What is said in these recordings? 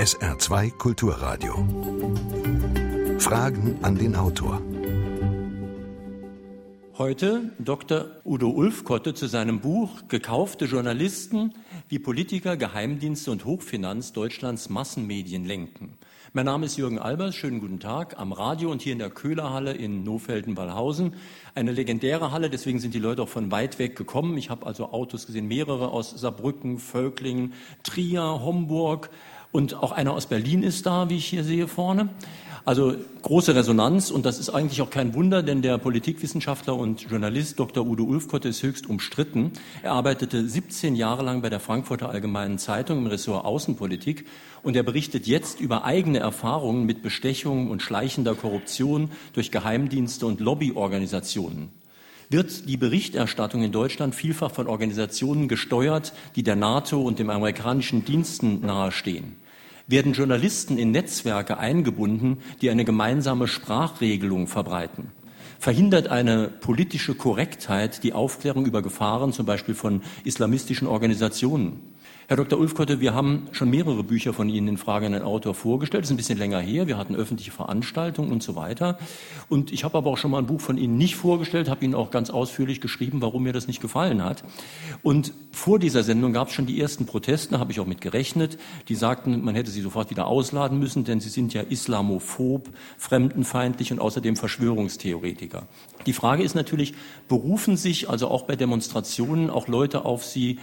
SR2 Kulturradio. Fragen an den Autor. Heute Dr. Udo Ulfkotte zu seinem Buch Gekaufte Journalisten, wie Politiker, Geheimdienste und Hochfinanz Deutschlands Massenmedien lenken. Mein Name ist Jürgen Albers, schönen guten Tag, am Radio und hier in der Köhlerhalle in Nofelden-Wallhausen. Eine legendäre Halle, deswegen sind die Leute auch von weit weg gekommen. Ich habe also Autos gesehen, mehrere aus Saarbrücken, Völklingen, Trier, Homburg, und auch einer aus Berlin ist da, wie ich hier sehe vorne. Also große Resonanz und das ist eigentlich auch kein Wunder, denn der Politikwissenschaftler und Journalist Dr. Udo Ulfkotte ist höchst umstritten. Er arbeitete 17 Jahre lang bei der Frankfurter Allgemeinen Zeitung im Ressort Außenpolitik und er berichtet jetzt über eigene Erfahrungen mit Bestechungen und schleichender Korruption durch Geheimdienste und Lobbyorganisationen wird die Berichterstattung in Deutschland vielfach von Organisationen gesteuert, die der NATO und dem amerikanischen Diensten nahestehen. Werden Journalisten in Netzwerke eingebunden, die eine gemeinsame Sprachregelung verbreiten? Verhindert eine politische Korrektheit die Aufklärung über Gefahren, zum Beispiel von islamistischen Organisationen? Herr Dr. Ulfkotte, wir haben schon mehrere Bücher von Ihnen in Frage an den Autor vorgestellt. Das ist ein bisschen länger her. Wir hatten öffentliche Veranstaltungen und so weiter. Und ich habe aber auch schon mal ein Buch von Ihnen nicht vorgestellt, habe Ihnen auch ganz ausführlich geschrieben, warum mir das nicht gefallen hat. Und vor dieser Sendung gab es schon die ersten Proteste, habe ich auch mit gerechnet. Die sagten, man hätte sie sofort wieder ausladen müssen, denn sie sind ja islamophob, fremdenfeindlich und außerdem Verschwörungstheoretiker. Die Frage ist natürlich, berufen sich also auch bei Demonstrationen auch Leute auf Sie,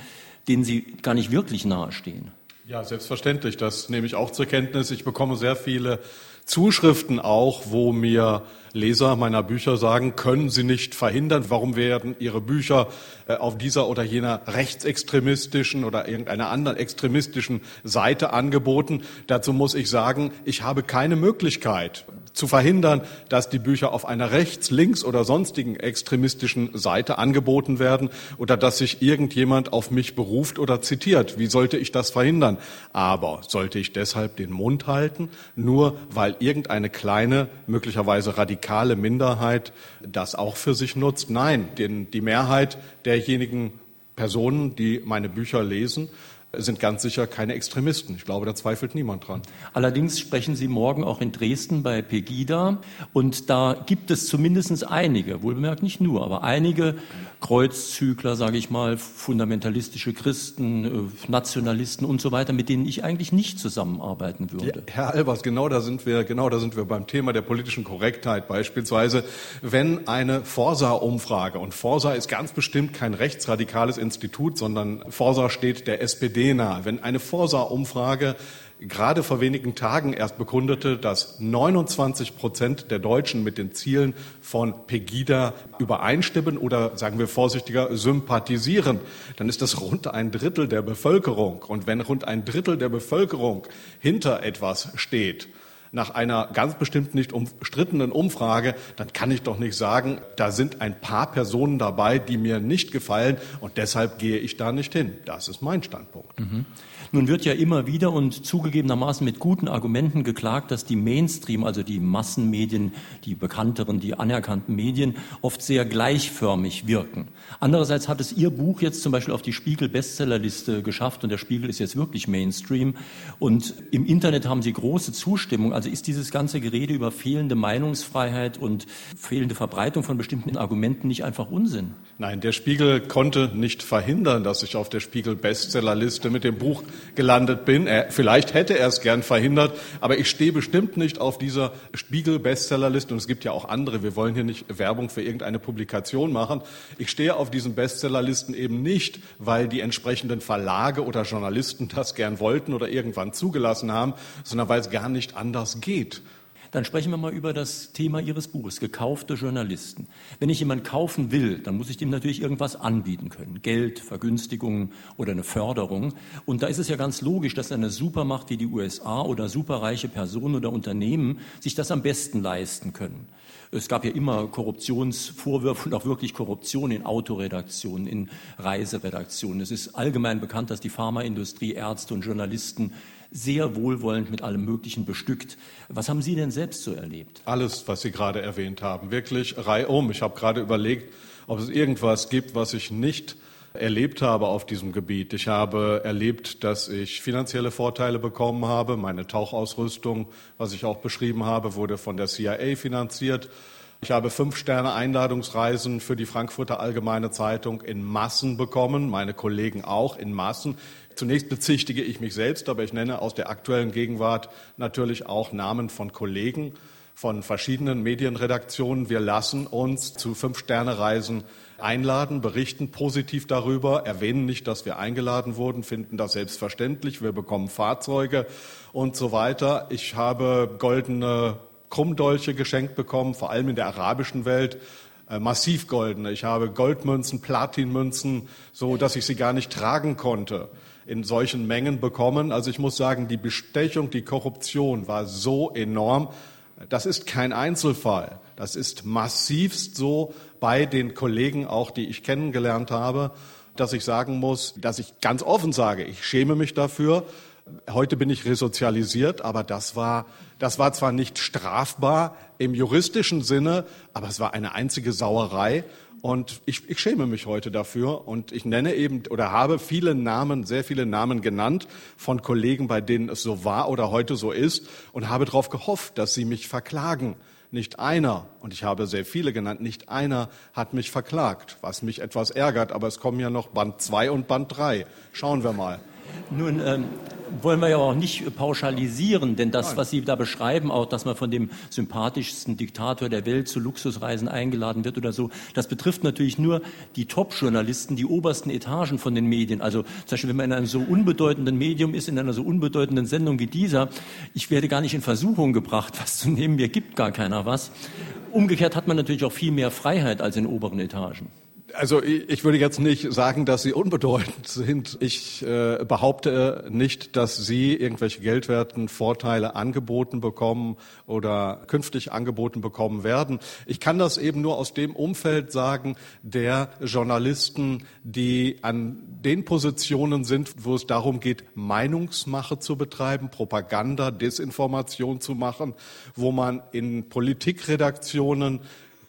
denen sie gar nicht wirklich nahestehen. Ja, selbstverständlich. Das nehme ich auch zur Kenntnis. Ich bekomme sehr viele Zuschriften auch, wo mir Leser meiner Bücher sagen, können Sie nicht verhindern, warum werden Ihre Bücher äh, auf dieser oder jener rechtsextremistischen oder irgendeiner anderen extremistischen Seite angeboten. Dazu muss ich sagen, ich habe keine Möglichkeit zu verhindern, dass die Bücher auf einer rechts-, links- oder sonstigen extremistischen Seite angeboten werden oder dass sich irgendjemand auf mich beruft oder zitiert. Wie sollte ich das verhindern? Aber sollte ich deshalb den Mund halten, nur weil irgendeine kleine, möglicherweise radikale radikale Minderheit das auch für sich nutzt. Nein, denn die Mehrheit derjenigen Personen, die meine Bücher lesen, sind ganz sicher keine Extremisten. Ich glaube, da zweifelt niemand dran. Allerdings sprechen Sie morgen auch in Dresden bei Pegida und da gibt es zumindest einige, wohlbemerkt nicht nur, aber einige Kreuzzügler, sage ich mal, fundamentalistische Christen, äh, Nationalisten und so weiter, mit denen ich eigentlich nicht zusammenarbeiten würde. Ja, Herr Albers, genau da sind wir, genau da sind wir beim Thema der politischen Korrektheit beispielsweise. Wenn eine Forsa-Umfrage und Forsa ist ganz bestimmt kein rechtsradikales Institut, sondern Forsa steht der SPD nahe. Wenn eine Forsa-Umfrage gerade vor wenigen Tagen erst bekundete, dass 29 Prozent der Deutschen mit den Zielen von Pegida übereinstimmen oder, sagen wir vorsichtiger, sympathisieren, dann ist das rund ein Drittel der Bevölkerung. Und wenn rund ein Drittel der Bevölkerung hinter etwas steht, nach einer ganz bestimmt nicht umstrittenen Umfrage, dann kann ich doch nicht sagen, da sind ein paar Personen dabei, die mir nicht gefallen und deshalb gehe ich da nicht hin. Das ist mein Standpunkt. Mhm. Nun wird ja immer wieder und zugegebenermaßen mit guten Argumenten geklagt, dass die Mainstream, also die Massenmedien, die bekannteren, die anerkannten Medien, oft sehr gleichförmig wirken. Andererseits hat es Ihr Buch jetzt zum Beispiel auf die Spiegel-Bestsellerliste geschafft und der Spiegel ist jetzt wirklich Mainstream. Und im Internet haben Sie große Zustimmung. Also ist dieses ganze Gerede über fehlende Meinungsfreiheit und fehlende Verbreitung von bestimmten Argumenten nicht einfach Unsinn? Nein, der Spiegel konnte nicht verhindern, dass ich auf der Spiegel-Bestsellerliste mit dem Buch gelandet bin. Er, vielleicht hätte er es gern verhindert, aber ich stehe bestimmt nicht auf dieser Spiegel-Bestsellerliste und es gibt ja auch andere. Wir wollen hier nicht Werbung für irgendeine Publikation machen. Ich stehe auf diesen Bestsellerlisten eben nicht, weil die entsprechenden Verlage oder Journalisten das gern wollten oder irgendwann zugelassen haben, sondern weil es gar nicht anders geht. Dann sprechen wir mal über das Thema Ihres Buches, gekaufte Journalisten. Wenn ich jemanden kaufen will, dann muss ich dem natürlich irgendwas anbieten können. Geld, Vergünstigungen oder eine Förderung. Und da ist es ja ganz logisch, dass eine Supermacht wie die USA oder superreiche Personen oder Unternehmen sich das am besten leisten können. Es gab ja immer Korruptionsvorwürfe und auch wirklich Korruption in Autoredaktionen, in Reiseredaktionen. Es ist allgemein bekannt, dass die Pharmaindustrie, Ärzte und Journalisten sehr wohlwollend mit allem Möglichen bestückt. Was haben Sie denn selbst so erlebt? Alles, was Sie gerade erwähnt haben, wirklich reihum. Ich habe gerade überlegt, ob es irgendwas gibt, was ich nicht erlebt habe auf diesem Gebiet. Ich habe erlebt, dass ich finanzielle Vorteile bekommen habe. Meine Tauchausrüstung, was ich auch beschrieben habe, wurde von der CIA finanziert. Ich habe fünf Sterne Einladungsreisen für die Frankfurter Allgemeine Zeitung in Massen bekommen, meine Kollegen auch in Massen. Zunächst bezichtige ich mich selbst, aber ich nenne aus der aktuellen Gegenwart natürlich auch Namen von Kollegen von verschiedenen Medienredaktionen. Wir lassen uns zu Fünf-Sterne-Reisen einladen, berichten positiv darüber, erwähnen nicht, dass wir eingeladen wurden, finden das selbstverständlich. Wir bekommen Fahrzeuge und so weiter. Ich habe goldene Krummdolche geschenkt bekommen, vor allem in der arabischen Welt äh, massiv goldene. Ich habe Goldmünzen, Platinmünzen, so dass ich sie gar nicht tragen konnte, in solchen Mengen bekommen. Also ich muss sagen, die Bestechung, die Korruption war so enorm, das ist kein Einzelfall. Das ist massivst so bei den Kollegen auch, die ich kennengelernt habe, dass ich sagen muss, dass ich ganz offen sage, ich schäme mich dafür. Heute bin ich resozialisiert, aber das war, das war zwar nicht strafbar im juristischen Sinne, aber es war eine einzige Sauerei. Und ich, ich schäme mich heute dafür und ich nenne eben oder habe viele Namen, sehr viele Namen genannt von Kollegen, bei denen es so war oder heute so ist und habe darauf gehofft, dass sie mich verklagen. Nicht einer, und ich habe sehr viele genannt, nicht einer hat mich verklagt, was mich etwas ärgert, aber es kommen ja noch Band 2 und Band 3. Schauen wir mal. Nun ähm, wollen wir ja auch nicht pauschalisieren, denn das, was Sie da beschreiben, auch, dass man von dem sympathischsten Diktator der Welt zu Luxusreisen eingeladen wird oder so, das betrifft natürlich nur die Top-Journalisten, die obersten Etagen von den Medien. Also zum Beispiel, wenn man in einem so unbedeutenden Medium ist, in einer so unbedeutenden Sendung wie dieser, ich werde gar nicht in Versuchung gebracht, was zu nehmen, mir gibt gar keiner was. Umgekehrt hat man natürlich auch viel mehr Freiheit als in oberen Etagen. Also ich würde jetzt nicht sagen, dass sie unbedeutend sind. Ich äh, behaupte nicht, dass sie irgendwelche geldwerten Vorteile angeboten bekommen oder künftig angeboten bekommen werden. Ich kann das eben nur aus dem Umfeld sagen, der Journalisten, die an den Positionen sind, wo es darum geht, Meinungsmache zu betreiben, Propaganda, Desinformation zu machen, wo man in Politikredaktionen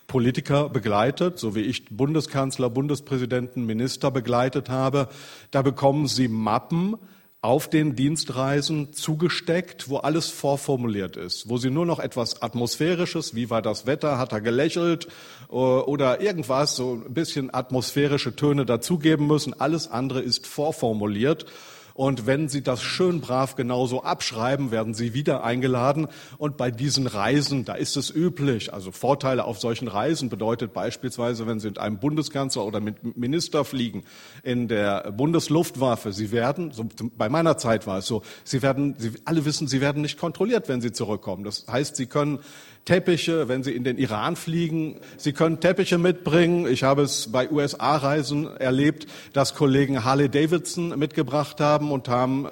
Politiker begleitet, so wie ich Bundeskanzler, Bundespräsidenten, Minister begleitet habe. Da bekommen sie Mappen auf den Dienstreisen zugesteckt, wo alles vorformuliert ist, wo sie nur noch etwas Atmosphärisches, wie war das Wetter, hat er gelächelt äh, oder irgendwas, so ein bisschen atmosphärische Töne dazugeben müssen. Alles andere ist vorformuliert. Und wenn Sie das schön brav genauso abschreiben, werden Sie wieder eingeladen. Und bei diesen Reisen, da ist es üblich. Also Vorteile auf solchen Reisen bedeutet beispielsweise, wenn Sie mit einem Bundeskanzler oder mit Minister fliegen in der Bundesluftwaffe, Sie werden, so bei meiner Zeit war es so, Sie werden, Sie alle wissen, Sie werden nicht kontrolliert, wenn Sie zurückkommen. Das heißt, Sie können Teppiche, wenn Sie in den Iran fliegen. Sie können Teppiche mitbringen. Ich habe es bei USA-Reisen erlebt, dass Kollegen Harley Davidson mitgebracht haben und haben,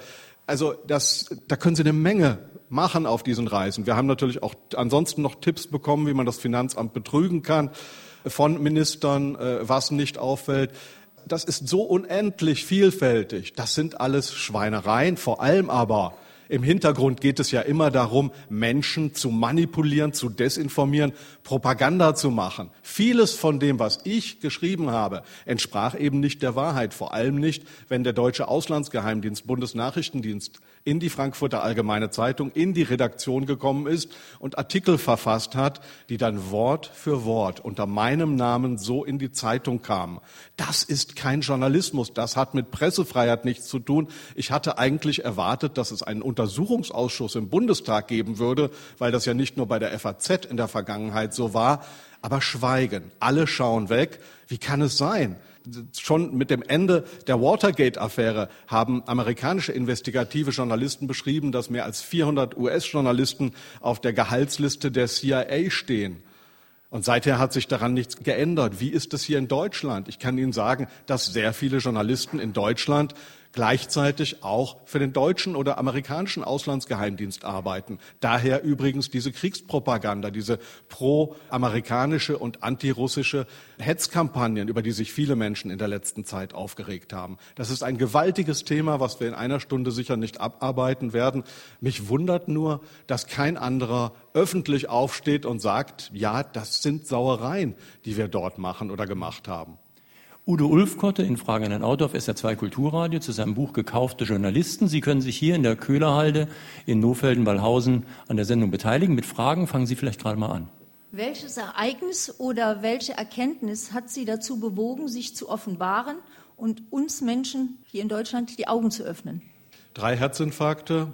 also das, da können Sie eine Menge machen auf diesen Reisen. Wir haben natürlich auch ansonsten noch Tipps bekommen, wie man das Finanzamt betrügen kann von Ministern, äh, was nicht auffällt. Das ist so unendlich vielfältig. Das sind alles Schweinereien, vor allem aber im Hintergrund geht es ja immer darum, Menschen zu manipulieren, zu desinformieren, Propaganda zu machen. Vieles von dem, was ich geschrieben habe, entsprach eben nicht der Wahrheit. Vor allem nicht, wenn der deutsche Auslandsgeheimdienst, Bundesnachrichtendienst in die Frankfurter Allgemeine Zeitung, in die Redaktion gekommen ist und Artikel verfasst hat, die dann Wort für Wort unter meinem Namen so in die Zeitung kamen. Das ist kein Journalismus. Das hat mit Pressefreiheit nichts zu tun. Ich hatte eigentlich erwartet, dass es einen Untersuchungsausschuss im Bundestag geben würde, weil das ja nicht nur bei der FAZ in der Vergangenheit so war. Aber Schweigen. Alle schauen weg. Wie kann es sein? Schon mit dem Ende der Watergate-Affäre haben amerikanische investigative Journalisten beschrieben, dass mehr als 400 US-Journalisten auf der Gehaltsliste der CIA stehen. Und seither hat sich daran nichts geändert. Wie ist es hier in Deutschland? Ich kann Ihnen sagen, dass sehr viele Journalisten in Deutschland gleichzeitig auch für den deutschen oder amerikanischen Auslandsgeheimdienst arbeiten. Daher übrigens diese Kriegspropaganda, diese pro-amerikanische und antirussische Hetzkampagnen, über die sich viele Menschen in der letzten Zeit aufgeregt haben. Das ist ein gewaltiges Thema, was wir in einer Stunde sicher nicht abarbeiten werden. Mich wundert nur, dass kein anderer öffentlich aufsteht und sagt, ja, das sind Sauereien, die wir dort machen oder gemacht haben. Udo Ulfkotte in Frage an den Autor auf SR2 Kulturradio zu seinem Buch Gekaufte Journalisten. Sie können sich hier in der Köhlerhalde in Nofelden-Wallhausen an der Sendung beteiligen. Mit Fragen fangen Sie vielleicht gerade mal an. Welches Ereignis oder welche Erkenntnis hat Sie dazu bewogen, sich zu offenbaren und uns Menschen hier in Deutschland die Augen zu öffnen? Drei Herzinfarkte,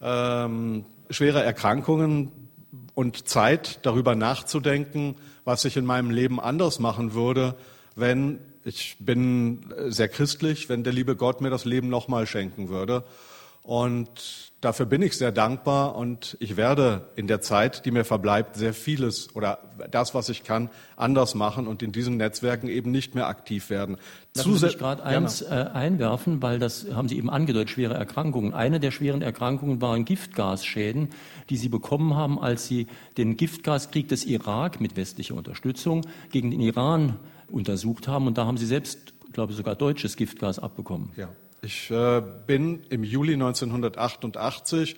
ähm, schwere Erkrankungen und Zeit, darüber nachzudenken, was ich in meinem Leben anders machen würde, wenn ich bin sehr christlich, wenn der liebe Gott mir das Leben nochmal schenken würde. Und dafür bin ich sehr dankbar und ich werde in der Zeit, die mir verbleibt, sehr vieles oder das, was ich kann, anders machen und in diesen Netzwerken eben nicht mehr aktiv werden. Lassen Sie mich gerade eins äh, einwerfen, weil das haben Sie eben angedeutet, schwere Erkrankungen. Eine der schweren Erkrankungen waren Giftgasschäden, die Sie bekommen haben, als Sie den Giftgaskrieg des Irak mit westlicher Unterstützung gegen den Iran untersucht haben. Und da haben Sie selbst, glaube ich, sogar deutsches Giftgas abbekommen. Ja. Ich äh, bin im Juli 1988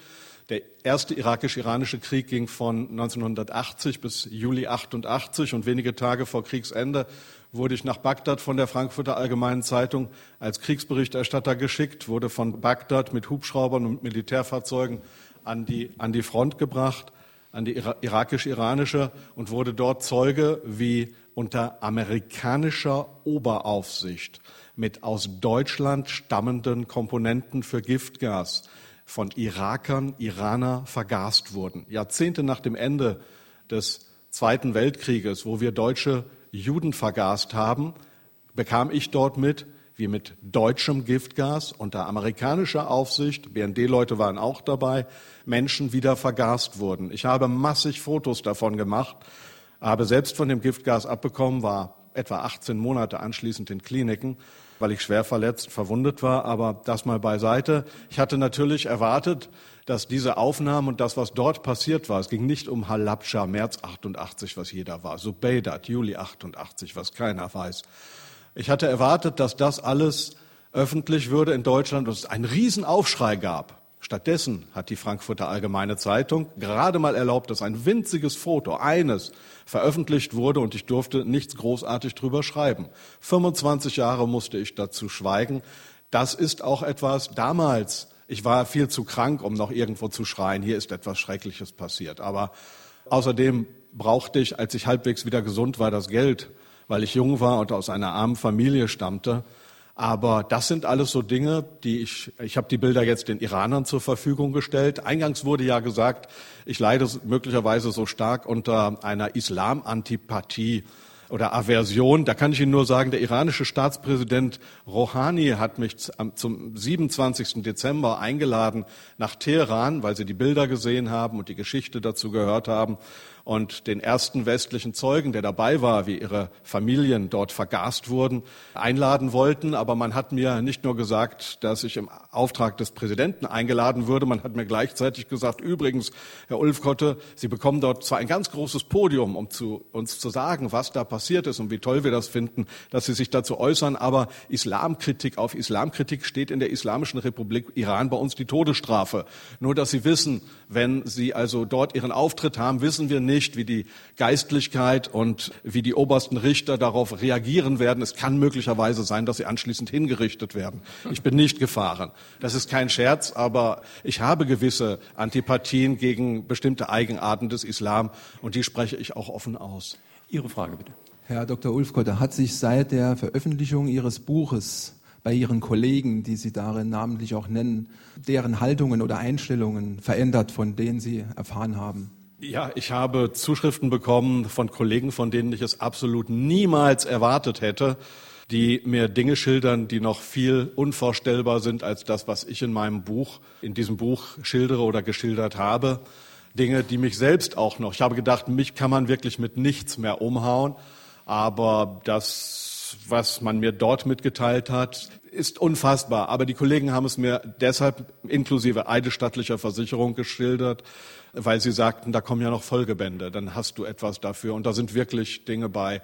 der erste irakisch-iranische Krieg ging von 1980 bis Juli 88 und wenige Tage vor Kriegsende wurde ich nach Bagdad von der Frankfurter Allgemeinen Zeitung als Kriegsberichterstatter geschickt, wurde von Bagdad mit Hubschraubern und Militärfahrzeugen an die, an die Front gebracht, an die irakisch-iranische und wurde dort Zeuge, wie unter amerikanischer Oberaufsicht mit aus Deutschland stammenden Komponenten für Giftgas von Irakern, Iraner vergast wurden. Jahrzehnte nach dem Ende des Zweiten Weltkrieges, wo wir deutsche Juden vergast haben, bekam ich dort mit, wie mit deutschem Giftgas unter amerikanischer Aufsicht, BND-Leute waren auch dabei, Menschen wieder vergast wurden. Ich habe massig Fotos davon gemacht, habe selbst von dem Giftgas abbekommen, war etwa 18 Monate anschließend in Kliniken, weil ich schwer verletzt, verwundet war. Aber das mal beiseite. Ich hatte natürlich erwartet, dass diese Aufnahmen und das, was dort passiert war, es ging nicht um Halabscha, März 88, was jeder war, Subeidat, Juli 88, was keiner weiß. Ich hatte erwartet, dass das alles öffentlich würde in Deutschland und es einen Riesenaufschrei gab. Stattdessen hat die Frankfurter Allgemeine Zeitung gerade mal erlaubt, dass ein winziges Foto, eines, veröffentlicht wurde und ich durfte nichts großartig drüber schreiben. 25 Jahre musste ich dazu schweigen. Das ist auch etwas damals. Ich war viel zu krank, um noch irgendwo zu schreien. Hier ist etwas Schreckliches passiert. Aber außerdem brauchte ich, als ich halbwegs wieder gesund war, das Geld, weil ich jung war und aus einer armen Familie stammte. Aber das sind alles so Dinge, die ich, ich habe die Bilder jetzt den Iranern zur Verfügung gestellt. Eingangs wurde ja gesagt, ich leide möglicherweise so stark unter einer Islamantipathie oder Aversion. Da kann ich Ihnen nur sagen, der iranische Staatspräsident Rouhani hat mich zum 27. Dezember eingeladen nach Teheran, weil Sie die Bilder gesehen haben und die Geschichte dazu gehört haben und den ersten westlichen Zeugen, der dabei war, wie ihre Familien dort vergast wurden, einladen wollten. Aber man hat mir nicht nur gesagt, dass ich im Auftrag des Präsidenten eingeladen würde, man hat mir gleichzeitig gesagt, übrigens, Herr Ulfkotte, Sie bekommen dort zwar ein ganz großes Podium, um zu, uns zu sagen, was da passiert ist und wie toll wir das finden, dass Sie sich dazu äußern, aber Islamkritik auf Islamkritik steht in der Islamischen Republik Iran bei uns die Todesstrafe. Nur, dass Sie wissen, wenn Sie also dort Ihren Auftritt haben, wissen wir nicht, wie die Geistlichkeit und wie die obersten Richter darauf reagieren werden. Es kann möglicherweise sein, dass sie anschließend hingerichtet werden. Ich bin nicht gefahren. Das ist kein Scherz, aber ich habe gewisse Antipathien gegen bestimmte Eigenarten des Islam und die spreche ich auch offen aus. Ihre Frage bitte. Herr Dr. Ulfkotte, hat sich seit der Veröffentlichung Ihres Buches bei Ihren Kollegen, die Sie darin namentlich auch nennen, deren Haltungen oder Einstellungen verändert, von denen Sie erfahren haben? Ja, ich habe Zuschriften bekommen von Kollegen, von denen ich es absolut niemals erwartet hätte, die mir Dinge schildern, die noch viel unvorstellbar sind als das, was ich in meinem Buch, in diesem Buch schildere oder geschildert habe. Dinge, die mich selbst auch noch, ich habe gedacht, mich kann man wirklich mit nichts mehr umhauen, aber das, was man mir dort mitgeteilt hat, ist unfassbar. Aber die Kollegen haben es mir deshalb inklusive eidesstattlicher Versicherung geschildert, weil sie sagten, da kommen ja noch Folgebände, dann hast du etwas dafür. Und da sind wirklich Dinge bei.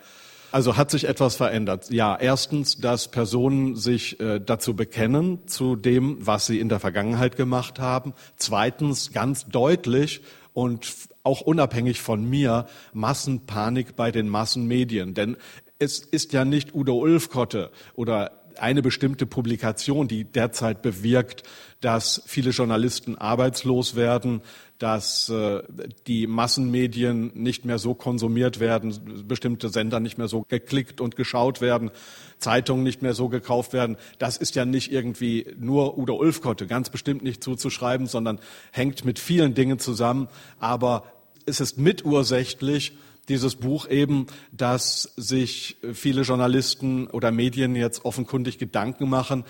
Also hat sich etwas verändert. Ja, erstens, dass Personen sich äh, dazu bekennen, zu dem, was sie in der Vergangenheit gemacht haben. Zweitens, ganz deutlich und auch unabhängig von mir, Massenpanik bei den Massenmedien. Denn es ist ja nicht Udo Ulfkotte oder eine bestimmte Publikation, die derzeit bewirkt, dass viele Journalisten arbeitslos werden, dass äh, die Massenmedien nicht mehr so konsumiert werden, bestimmte Sender nicht mehr so geklickt und geschaut werden, Zeitungen nicht mehr so gekauft werden. Das ist ja nicht irgendwie nur Udo Ulfkotte, ganz bestimmt nicht zuzuschreiben, sondern hängt mit vielen Dingen zusammen. Aber es ist mitursächlich, dieses Buch eben, dass sich viele Journalisten oder Medien jetzt offenkundig Gedanken machen,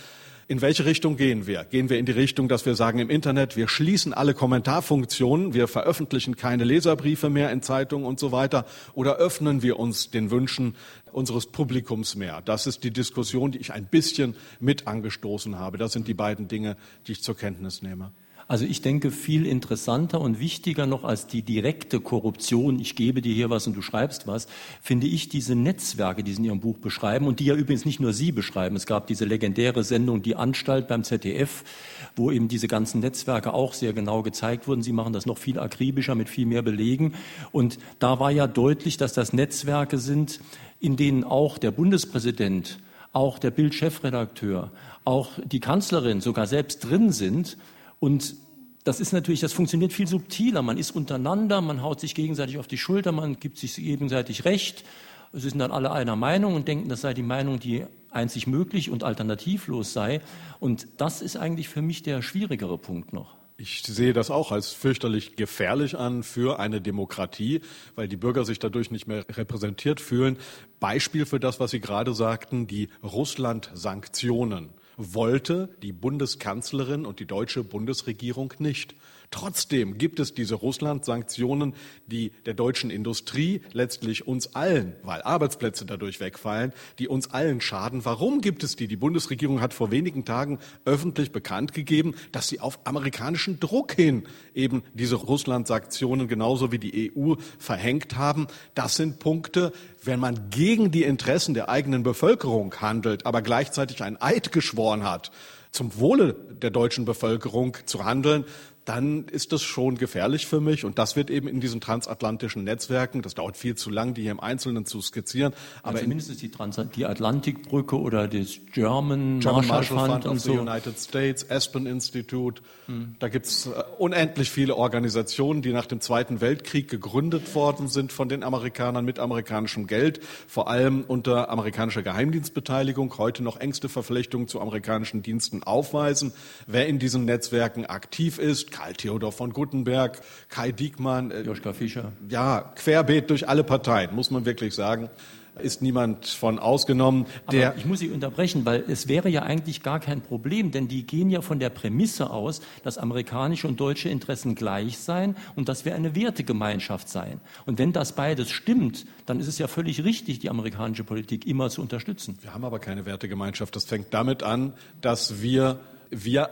in welche Richtung gehen wir? Gehen wir in die Richtung, dass wir sagen im Internet, wir schließen alle Kommentarfunktionen, wir veröffentlichen keine Leserbriefe mehr in Zeitungen und so weiter, oder öffnen wir uns den Wünschen unseres Publikums mehr? Das ist die Diskussion, die ich ein bisschen mit angestoßen habe. Das sind die beiden Dinge, die ich zur Kenntnis nehme. Also ich denke, viel interessanter und wichtiger noch als die direkte Korruption, ich gebe dir hier was und du schreibst was, finde ich diese Netzwerke, die Sie in Ihrem Buch beschreiben und die ja übrigens nicht nur Sie beschreiben. Es gab diese legendäre Sendung Die Anstalt beim ZDF, wo eben diese ganzen Netzwerke auch sehr genau gezeigt wurden. Sie machen das noch viel akribischer mit viel mehr Belegen. Und da war ja deutlich, dass das Netzwerke sind, in denen auch der Bundespräsident, auch der Bildchefredakteur, auch die Kanzlerin sogar selbst drin sind und das ist natürlich, das funktioniert viel subtiler. Man ist untereinander, man haut sich gegenseitig auf die Schulter, man gibt sich gegenseitig Recht. Es sind dann alle einer Meinung und denken, das sei die Meinung, die einzig möglich und alternativlos sei. Und das ist eigentlich für mich der schwierigere Punkt noch. Ich sehe das auch als fürchterlich gefährlich an für eine Demokratie, weil die Bürger sich dadurch nicht mehr repräsentiert fühlen. Beispiel für das, was Sie gerade sagten, die Russland-Sanktionen wollte die Bundeskanzlerin und die deutsche Bundesregierung nicht. Trotzdem gibt es diese Russland-Sanktionen, die der deutschen Industrie, letztlich uns allen, weil Arbeitsplätze dadurch wegfallen, die uns allen schaden. Warum gibt es die? Die Bundesregierung hat vor wenigen Tagen öffentlich bekannt gegeben, dass sie auf amerikanischen Druck hin eben diese Russland-Sanktionen genauso wie die EU verhängt haben. Das sind Punkte, wenn man gegen die Interessen der eigenen Bevölkerung handelt, aber gleichzeitig ein Eid geschworen hat, zum Wohle der deutschen Bevölkerung zu handeln, dann ist das schon gefährlich für mich. Und das wird eben in diesen transatlantischen Netzwerken, das dauert viel zu lang, die hier im Einzelnen zu skizzieren. Aber also mindestens die, Trans die Atlantikbrücke oder das German, German Marshall, Fund, Fund of so. the United States, Aspen Institute. Hm. Da gibt's äh, unendlich viele Organisationen, die nach dem Zweiten Weltkrieg gegründet worden sind von den Amerikanern mit amerikanischem Geld, vor allem unter amerikanischer Geheimdienstbeteiligung, heute noch engste Verflechtungen zu amerikanischen Diensten aufweisen. Wer in diesen Netzwerken aktiv ist, Karl Theodor von Guttenberg, Kai Diekmann. Äh, Joschka Fischer. Ja, querbeet durch alle Parteien, muss man wirklich sagen ist niemand von ausgenommen. Aber ich muss Sie unterbrechen, weil es wäre ja eigentlich gar kein Problem, denn die gehen ja von der Prämisse aus, dass amerikanische und deutsche Interessen gleich seien und dass wir eine Wertegemeinschaft seien. Und wenn das beides stimmt, dann ist es ja völlig richtig, die amerikanische Politik immer zu unterstützen. Wir haben aber keine Wertegemeinschaft. Das fängt damit an, dass wir wir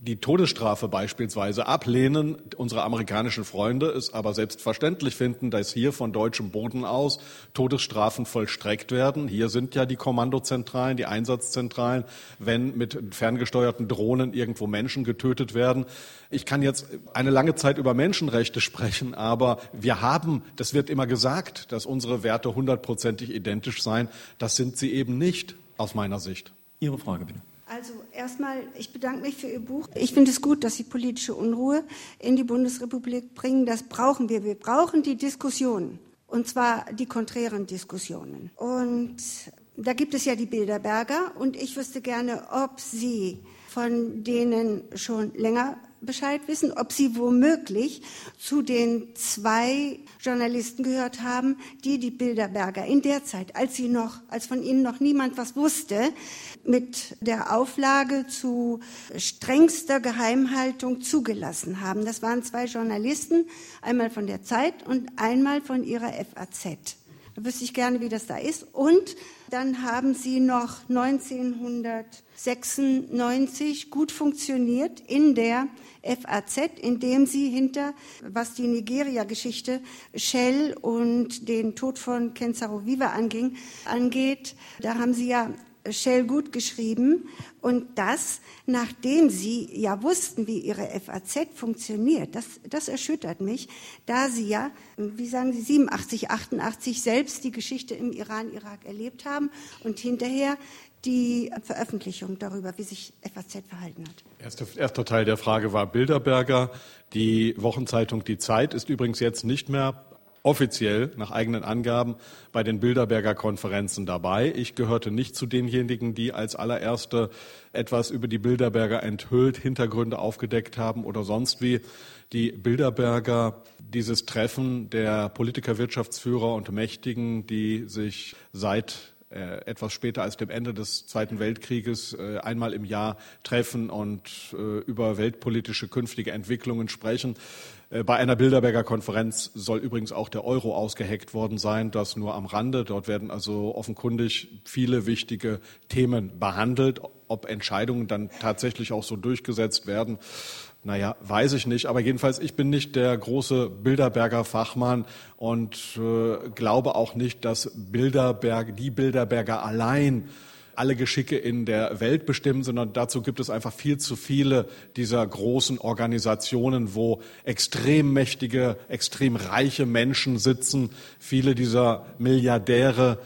die Todesstrafe beispielsweise ablehnen, unsere amerikanischen Freunde es aber selbstverständlich finden, dass hier von deutschem Boden aus Todesstrafen vollstreckt werden. Hier sind ja die Kommandozentralen, die Einsatzzentralen, wenn mit ferngesteuerten Drohnen irgendwo Menschen getötet werden. Ich kann jetzt eine lange Zeit über Menschenrechte sprechen, aber wir haben, das wird immer gesagt, dass unsere Werte hundertprozentig identisch seien. Das sind sie eben nicht aus meiner Sicht. Ihre Frage bitte. Also erstmal, ich bedanke mich für Ihr Buch. Ich finde es gut, dass Sie politische Unruhe in die Bundesrepublik bringen. Das brauchen wir. Wir brauchen die Diskussionen. Und zwar die konträren Diskussionen. Und da gibt es ja die Bilderberger. Und ich wüsste gerne, ob Sie von denen schon länger Bescheid wissen, ob Sie womöglich zu den zwei Journalisten gehört haben, die die Bilderberger in der Zeit, als sie noch, als von ihnen noch niemand was wusste, mit der Auflage zu strengster Geheimhaltung zugelassen haben. Das waren zwei Journalisten, einmal von der Zeit und einmal von ihrer FAZ. Da wüsste ich gerne, wie das da ist. Und dann haben sie noch 1996 gut funktioniert in der FAZ, indem sie hinter, was die Nigeria-Geschichte Shell und den Tod von Ken Viva anging, angeht, da haben sie ja Shell gut geschrieben und das, nachdem sie ja wussten, wie ihre FAZ funktioniert. Das, das erschüttert mich, da sie ja, wie sagen Sie, 87, 88 selbst die Geschichte im Iran-Irak erlebt haben und hinterher die Veröffentlichung darüber, wie sich FAZ verhalten hat. Erster, erster Teil der Frage war Bilderberger. Die Wochenzeitung Die Zeit ist übrigens jetzt nicht mehr offiziell nach eigenen Angaben bei den Bilderberger Konferenzen dabei. Ich gehörte nicht zu denjenigen, die als allererste etwas über die Bilderberger enthüllt, Hintergründe aufgedeckt haben oder sonst wie. Die Bilderberger, dieses Treffen der Politiker, Wirtschaftsführer und Mächtigen, die sich seit äh, etwas später als dem Ende des Zweiten Weltkrieges äh, einmal im Jahr treffen und äh, über weltpolitische künftige Entwicklungen sprechen. Bei einer Bilderberger Konferenz soll übrigens auch der Euro ausgeheckt worden sein, das nur am Rande. Dort werden also offenkundig viele wichtige Themen behandelt. Ob Entscheidungen dann tatsächlich auch so durchgesetzt werden, naja, weiß ich nicht. Aber jedenfalls, ich bin nicht der große Bilderberger Fachmann und äh, glaube auch nicht, dass Bilderberg, die Bilderberger allein alle Geschicke in der Welt bestimmen, sondern dazu gibt es einfach viel zu viele dieser großen Organisationen, wo extrem mächtige, extrem reiche Menschen sitzen. Viele dieser Milliardäre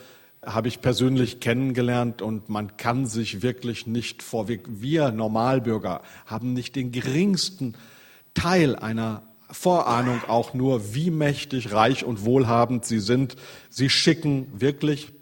habe ich persönlich kennengelernt und man kann sich wirklich nicht vor, wir Normalbürger haben nicht den geringsten Teil einer Vorahnung auch nur, wie mächtig, reich und wohlhabend sie sind. Sie schicken wirklich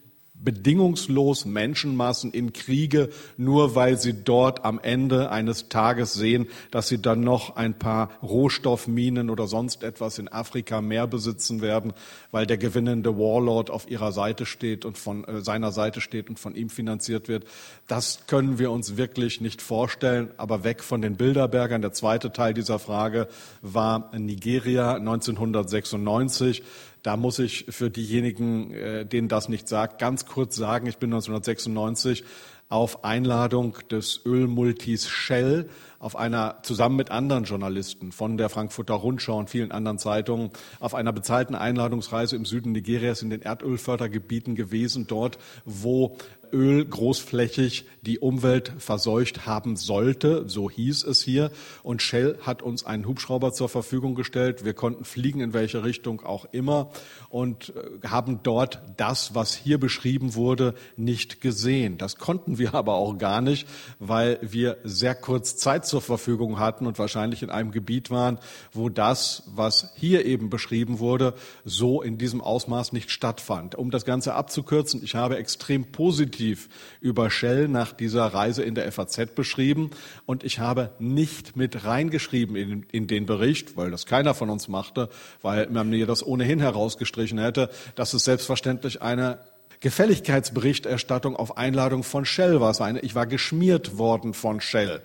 bedingungslos Menschenmassen in Kriege, nur weil sie dort am Ende eines Tages sehen, dass sie dann noch ein paar Rohstoffminen oder sonst etwas in Afrika mehr besitzen werden, weil der gewinnende Warlord auf ihrer Seite steht und von äh, seiner Seite steht und von ihm finanziert wird. Das können wir uns wirklich nicht vorstellen, aber weg von den Bilderbergern. Der zweite Teil dieser Frage war Nigeria 1996. Da muss ich für diejenigen, äh, denen das nicht sagt, ganz kurz sagen, ich bin 1996 auf Einladung des Ölmultis Shell auf einer zusammen mit anderen Journalisten von der Frankfurter Rundschau und vielen anderen Zeitungen auf einer bezahlten Einladungsreise im Süden Nigerias in den Erdölfördergebieten gewesen, dort wo Öl großflächig die Umwelt verseucht haben sollte, so hieß es hier. Und Shell hat uns einen Hubschrauber zur Verfügung gestellt. Wir konnten fliegen in welche Richtung auch immer und äh, haben dort das, was hier beschrieben wurde, nicht gesehen. Das konnten wir aber auch gar nicht, weil wir sehr kurz Zeit zur Verfügung hatten und wahrscheinlich in einem Gebiet waren, wo das, was hier eben beschrieben wurde, so in diesem Ausmaß nicht stattfand. Um das Ganze abzukürzen, ich habe extrem positiv über Shell nach dieser Reise in der FAZ beschrieben und ich habe nicht mit reingeschrieben in, in den Bericht, weil das keiner von uns machte, weil man mir das ohnehin herausgestrichen hätte, dass es selbstverständlich eine Gefälligkeitsberichterstattung auf Einladung von Shell war. Ich war geschmiert worden von Shell.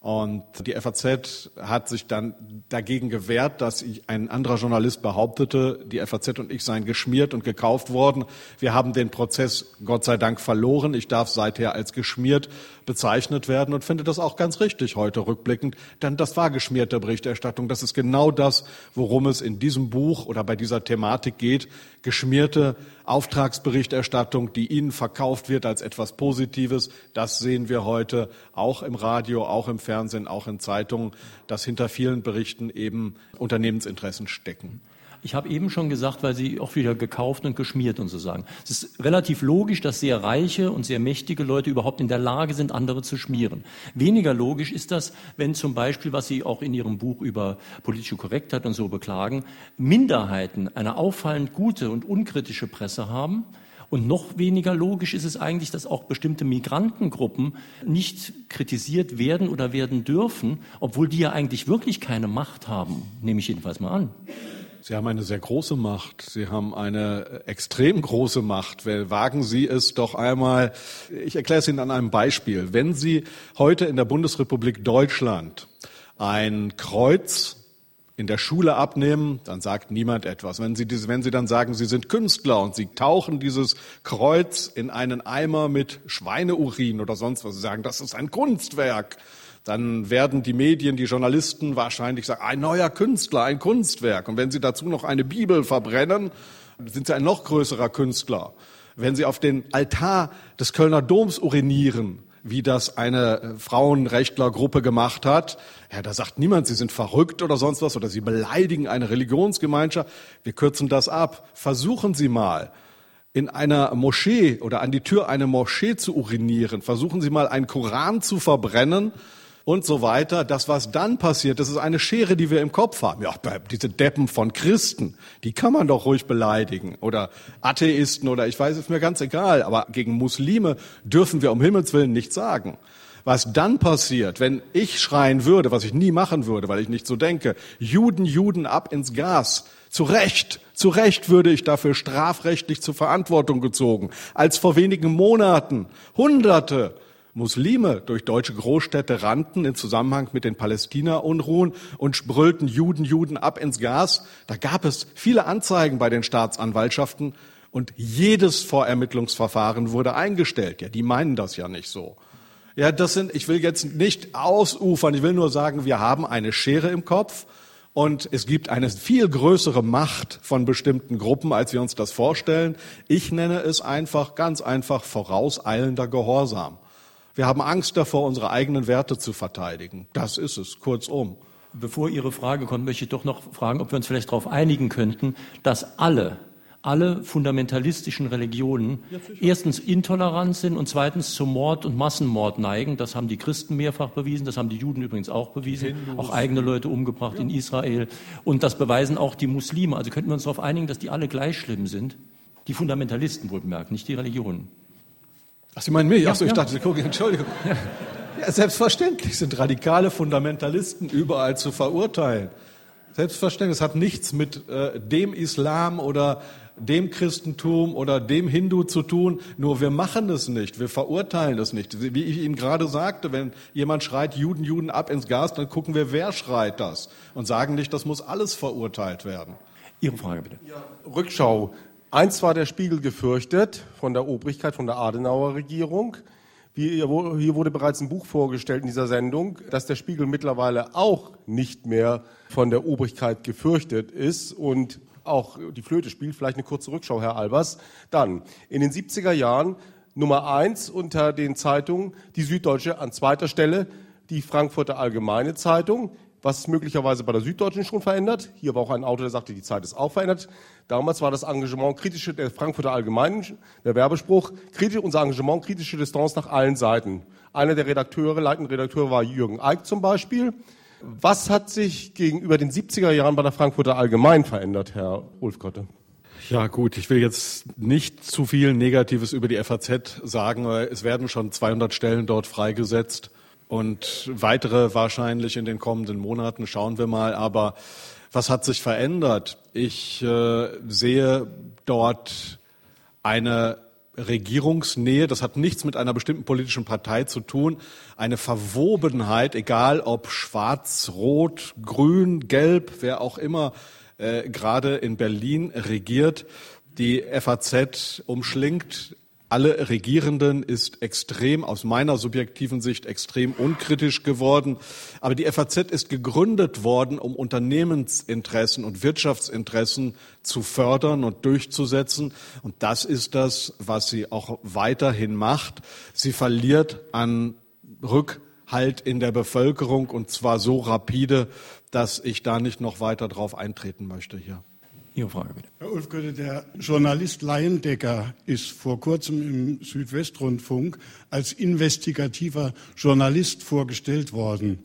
Und die FAZ hat sich dann dagegen gewehrt, dass ein anderer Journalist behauptete, die FAZ und ich seien geschmiert und gekauft worden. Wir haben den Prozess Gott sei Dank verloren. Ich darf seither als geschmiert bezeichnet werden und finde das auch ganz richtig heute rückblickend, denn das war geschmierte Berichterstattung. Das ist genau das, worum es in diesem Buch oder bei dieser Thematik geht. Geschmierte Auftragsberichterstattung, die Ihnen verkauft wird als etwas Positives. Das sehen wir heute auch im Radio, auch im Fernsehen, auch in Zeitungen, dass hinter vielen Berichten eben Unternehmensinteressen stecken. Ich habe eben schon gesagt, weil Sie auch wieder gekauft und geschmiert und so sagen. Es ist relativ logisch, dass sehr reiche und sehr mächtige Leute überhaupt in der Lage sind, andere zu schmieren. Weniger logisch ist das, wenn zum Beispiel, was Sie auch in Ihrem Buch über politische Korrektheit und so beklagen, Minderheiten eine auffallend gute und unkritische Presse haben, und noch weniger logisch ist es eigentlich, dass auch bestimmte Migrantengruppen nicht kritisiert werden oder werden dürfen, obwohl die ja eigentlich wirklich keine Macht haben, nehme ich jedenfalls mal an. Sie haben eine sehr große Macht. Sie haben eine extrem große Macht. Wagen Sie es doch einmal. Ich erkläre es Ihnen an einem Beispiel. Wenn Sie heute in der Bundesrepublik Deutschland ein Kreuz in der Schule abnehmen, dann sagt niemand etwas. Wenn Sie, wenn Sie dann sagen, Sie sind Künstler und Sie tauchen dieses Kreuz in einen Eimer mit Schweineurin oder sonst was, Sie sagen, das ist ein Kunstwerk, dann werden die Medien, die Journalisten wahrscheinlich sagen, ein neuer Künstler, ein Kunstwerk. Und wenn sie dazu noch eine Bibel verbrennen, sind sie ein noch größerer Künstler. wenn sie auf den Altar des Kölner Doms urinieren, wie das eine äh, Frauenrechtlergruppe gemacht hat. Ja, da sagt niemand, sie sind verrückt oder sonst was oder sie beleidigen eine Religionsgemeinschaft. Wir kürzen das ab. Versuchen Sie mal, in einer Moschee oder an die Tür einer Moschee zu urinieren. Versuchen Sie mal, einen Koran zu verbrennen und so weiter. Das, was dann passiert, das ist eine Schere, die wir im Kopf haben. Ja, diese Deppen von Christen, die kann man doch ruhig beleidigen. Oder Atheisten oder ich weiß, ist mir ganz egal. Aber gegen Muslime dürfen wir um Himmels Willen nichts sagen. Was dann passiert, wenn ich schreien würde, was ich nie machen würde, weil ich nicht so denke, Juden, Juden ab ins Gas. Zu Recht, zu Recht würde ich dafür strafrechtlich zur Verantwortung gezogen. Als vor wenigen Monaten Hunderte Muslime durch deutsche Großstädte rannten im Zusammenhang mit den Palästina-Unruhen und brüllten Juden, Juden ab ins Gas. Da gab es viele Anzeigen bei den Staatsanwaltschaften und jedes Vorermittlungsverfahren wurde eingestellt. Ja, die meinen das ja nicht so. Ja, das sind, ich will jetzt nicht ausufern, ich will nur sagen, wir haben eine Schere im Kopf und es gibt eine viel größere Macht von bestimmten Gruppen, als wir uns das vorstellen. Ich nenne es einfach, ganz einfach, vorauseilender Gehorsam. Wir haben Angst davor, unsere eigenen Werte zu verteidigen. Das ist es, kurzum. Bevor Ihre Frage kommt, möchte ich doch noch fragen, ob wir uns vielleicht darauf einigen könnten, dass alle alle fundamentalistischen Religionen ja, erstens intolerant sind und zweitens zum Mord und Massenmord neigen. Das haben die Christen mehrfach bewiesen, das haben die Juden übrigens auch bewiesen, Hindus. auch eigene Leute umgebracht ja. in Israel. Und das beweisen auch die Muslime. Also könnten wir uns darauf einigen, dass die alle gleich schlimm sind? Die Fundamentalisten wohl bemerkt, nicht die Religionen. Ach, Sie meinen mich? Ja, Ach so, ich ja. dachte, Sie gucken, Entschuldigung. Ja. ja, selbstverständlich sind radikale Fundamentalisten überall zu verurteilen. Selbstverständlich. Es hat nichts mit äh, dem Islam oder dem Christentum oder dem Hindu zu tun, nur wir machen es nicht, wir verurteilen es nicht. Wie ich Ihnen gerade sagte, wenn jemand schreit Juden, Juden ab ins Gas, dann gucken wir, wer schreit das und sagen nicht, das muss alles verurteilt werden. Ihre Frage bitte. Ja, Rückschau. Eins war der Spiegel gefürchtet von der Obrigkeit, von der Adenauer Regierung. Hier wurde bereits ein Buch vorgestellt in dieser Sendung, dass der Spiegel mittlerweile auch nicht mehr von der Obrigkeit gefürchtet ist und auch die Flöte spielt. Vielleicht eine kurze Rückschau, Herr Albers. Dann, in den 70er Jahren Nummer eins unter den Zeitungen, die Süddeutsche an zweiter Stelle, die Frankfurter Allgemeine Zeitung, was möglicherweise bei der Süddeutschen schon verändert. Hier war auch ein Autor, der sagte, die Zeit ist auch verändert. Damals war das Engagement kritische der Frankfurter Allgemeinen, der Werbespruch, kritisch, unser Engagement kritische Distanz nach allen Seiten. Einer der Redakteure, leitende Redakteure war Jürgen Eick zum Beispiel. Was hat sich gegenüber den 70er Jahren bei der Frankfurter Allgemein verändert, Herr Ulfkotte? Ja gut, ich will jetzt nicht zu viel Negatives über die FAZ sagen. Es werden schon 200 Stellen dort freigesetzt und weitere wahrscheinlich in den kommenden Monaten. Schauen wir mal. Aber was hat sich verändert? Ich äh, sehe dort eine Regierungsnähe, das hat nichts mit einer bestimmten politischen Partei zu tun, eine Verwobenheit, egal ob schwarz, rot, grün, gelb, wer auch immer äh, gerade in Berlin regiert. Die FAZ umschlingt alle Regierenden ist extrem, aus meiner subjektiven Sicht, extrem unkritisch geworden. Aber die FAZ ist gegründet worden, um Unternehmensinteressen und Wirtschaftsinteressen zu fördern und durchzusetzen. Und das ist das, was sie auch weiterhin macht. Sie verliert an Rückhalt in der Bevölkerung und zwar so rapide, dass ich da nicht noch weiter drauf eintreten möchte hier. Ihre Frage bitte. Herr Ulfgötte, der Journalist Laiendecker ist vor kurzem im Südwestrundfunk als investigativer Journalist vorgestellt worden.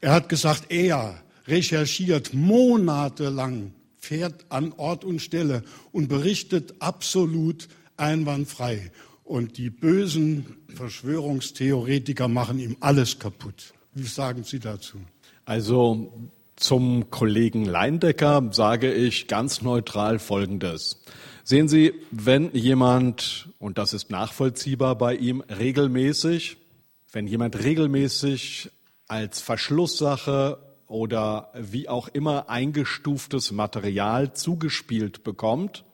Er hat gesagt, er recherchiert monatelang, fährt an Ort und Stelle und berichtet absolut einwandfrei. Und die bösen Verschwörungstheoretiker machen ihm alles kaputt. Wie sagen Sie dazu? Also zum Kollegen Leindecker sage ich ganz neutral Folgendes. Sehen Sie, wenn jemand, und das ist nachvollziehbar bei ihm, regelmäßig, wenn jemand regelmäßig als Verschlusssache oder wie auch immer eingestuftes Material zugespielt bekommt,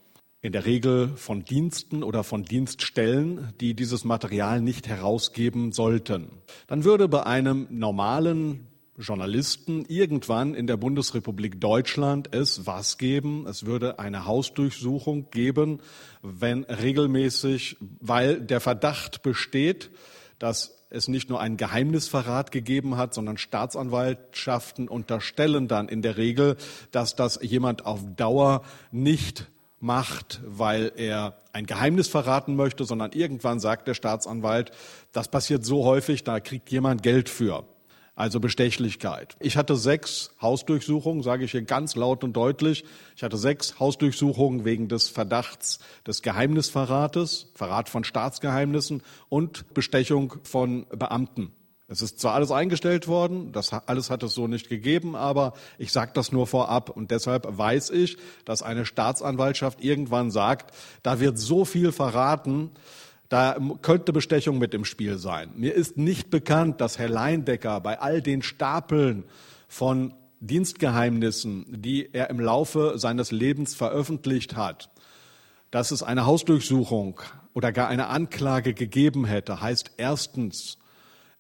in der Regel von Diensten oder von Dienststellen, die dieses Material nicht herausgeben sollten, dann würde bei einem normalen Journalisten irgendwann in der Bundesrepublik Deutschland es was geben. Es würde eine Hausdurchsuchung geben, wenn regelmäßig, weil der Verdacht besteht, dass es nicht nur einen Geheimnisverrat gegeben hat, sondern Staatsanwaltschaften unterstellen dann in der Regel, dass das jemand auf Dauer nicht macht, weil er ein Geheimnis verraten möchte, sondern irgendwann sagt der Staatsanwalt, das passiert so häufig, da kriegt jemand Geld für. Also Bestechlichkeit. Ich hatte sechs Hausdurchsuchungen, sage ich hier ganz laut und deutlich. Ich hatte sechs Hausdurchsuchungen wegen des Verdachts des Geheimnisverrates, Verrat von Staatsgeheimnissen und Bestechung von Beamten. Es ist zwar alles eingestellt worden, das alles hat es so nicht gegeben, aber ich sage das nur vorab und deshalb weiß ich, dass eine Staatsanwaltschaft irgendwann sagt, da wird so viel verraten, da könnte Bestechung mit im Spiel sein. Mir ist nicht bekannt, dass Herr Leindecker bei all den Stapeln von Dienstgeheimnissen, die er im Laufe seines Lebens veröffentlicht hat, dass es eine Hausdurchsuchung oder gar eine Anklage gegeben hätte, heißt erstens,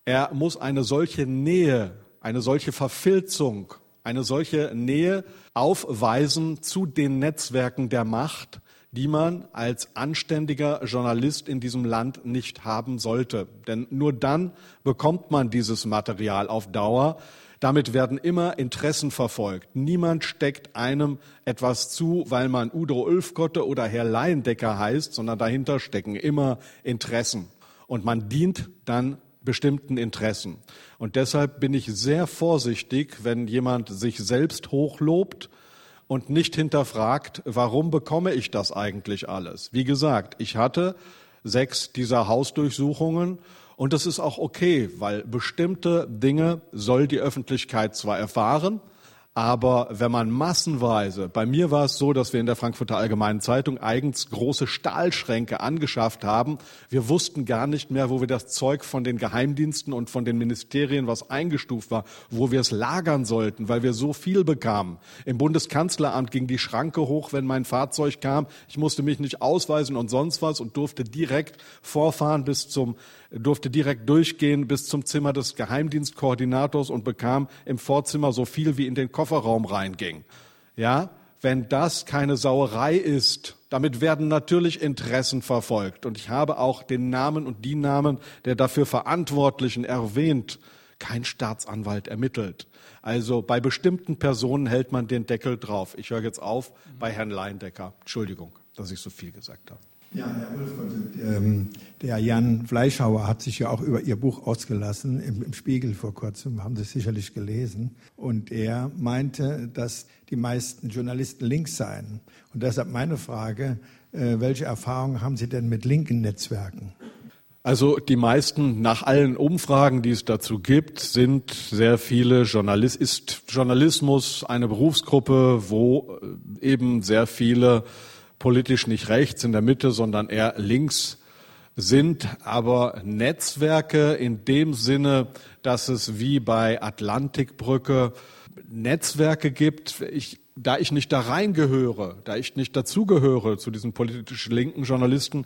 er muss eine solche Nähe, eine solche Verfilzung, eine solche Nähe aufweisen zu den Netzwerken der Macht, die man als anständiger Journalist in diesem Land nicht haben sollte. Denn nur dann bekommt man dieses Material auf Dauer. Damit werden immer Interessen verfolgt. Niemand steckt einem etwas zu, weil man Udo Ulfkotte oder Herr Laiendecker heißt, sondern dahinter stecken immer Interessen. Und man dient dann bestimmten Interessen. Und deshalb bin ich sehr vorsichtig, wenn jemand sich selbst hochlobt und nicht hinterfragt, warum bekomme ich das eigentlich alles? Wie gesagt, ich hatte sechs dieser Hausdurchsuchungen und das ist auch okay, weil bestimmte Dinge soll die Öffentlichkeit zwar erfahren, aber wenn man massenweise, bei mir war es so, dass wir in der Frankfurter Allgemeinen Zeitung eigens große Stahlschränke angeschafft haben. Wir wussten gar nicht mehr, wo wir das Zeug von den Geheimdiensten und von den Ministerien, was eingestuft war, wo wir es lagern sollten, weil wir so viel bekamen. Im Bundeskanzleramt ging die Schranke hoch, wenn mein Fahrzeug kam. Ich musste mich nicht ausweisen und sonst was und durfte direkt vorfahren bis zum durfte direkt durchgehen bis zum Zimmer des Geheimdienstkoordinators und bekam im Vorzimmer so viel wie in den Kofferraum reinging. Ja, wenn das keine Sauerei ist, damit werden natürlich Interessen verfolgt. Und ich habe auch den Namen und die Namen der dafür Verantwortlichen erwähnt. Kein Staatsanwalt ermittelt. Also bei bestimmten Personen hält man den Deckel drauf. Ich höre jetzt auf bei Herrn Leindecker. Entschuldigung, dass ich so viel gesagt habe. Ja, Herr Ulf, ähm, der Jan Fleischhauer hat sich ja auch über Ihr Buch ausgelassen im, im, Spiegel vor kurzem, haben Sie sicherlich gelesen. Und er meinte, dass die meisten Journalisten links seien. Und deshalb meine Frage, äh, welche Erfahrungen haben Sie denn mit linken Netzwerken? Also die meisten, nach allen Umfragen, die es dazu gibt, sind sehr viele Journalist, ist Journalismus eine Berufsgruppe, wo äh, eben sehr viele politisch nicht rechts in der Mitte, sondern eher links sind aber Netzwerke in dem Sinne, dass es wie bei Atlantikbrücke Netzwerke gibt. Ich, da ich nicht da reingehöre, da ich nicht dazugehöre zu diesen politisch linken Journalisten,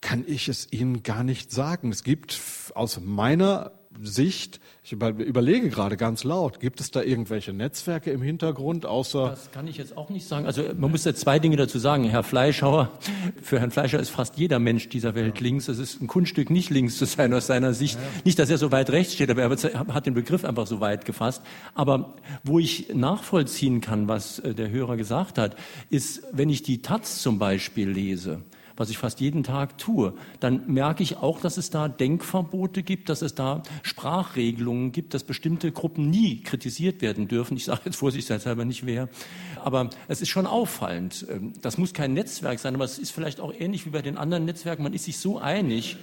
kann ich es Ihnen gar nicht sagen. Es gibt aus meiner Sicht, ich überlege gerade ganz laut, gibt es da irgendwelche Netzwerke im Hintergrund, außer. Das kann ich jetzt auch nicht sagen. Also man muss ja zwei Dinge dazu sagen. Herr Fleischhauer, für Herrn Fleischer ist fast jeder Mensch dieser Welt ja. links. Es ist ein Kunststück, nicht links zu sein aus seiner Sicht. Ja. Nicht, dass er so weit rechts steht, aber er hat den Begriff einfach so weit gefasst. Aber wo ich nachvollziehen kann, was äh, der Hörer gesagt hat, ist, wenn ich die Taz zum Beispiel lese, was ich fast jeden Tag tue, dann merke ich auch, dass es da Denkverbote gibt, dass es da Sprachregelungen gibt, dass bestimmte Gruppen nie kritisiert werden dürfen. Ich sage jetzt vorsichtshalber nicht wer. Aber es ist schon auffallend. Ähm, das muss kein Netzwerk sein, aber es ist vielleicht auch ähnlich wie bei den anderen Netzwerken. Man ist sich so einig,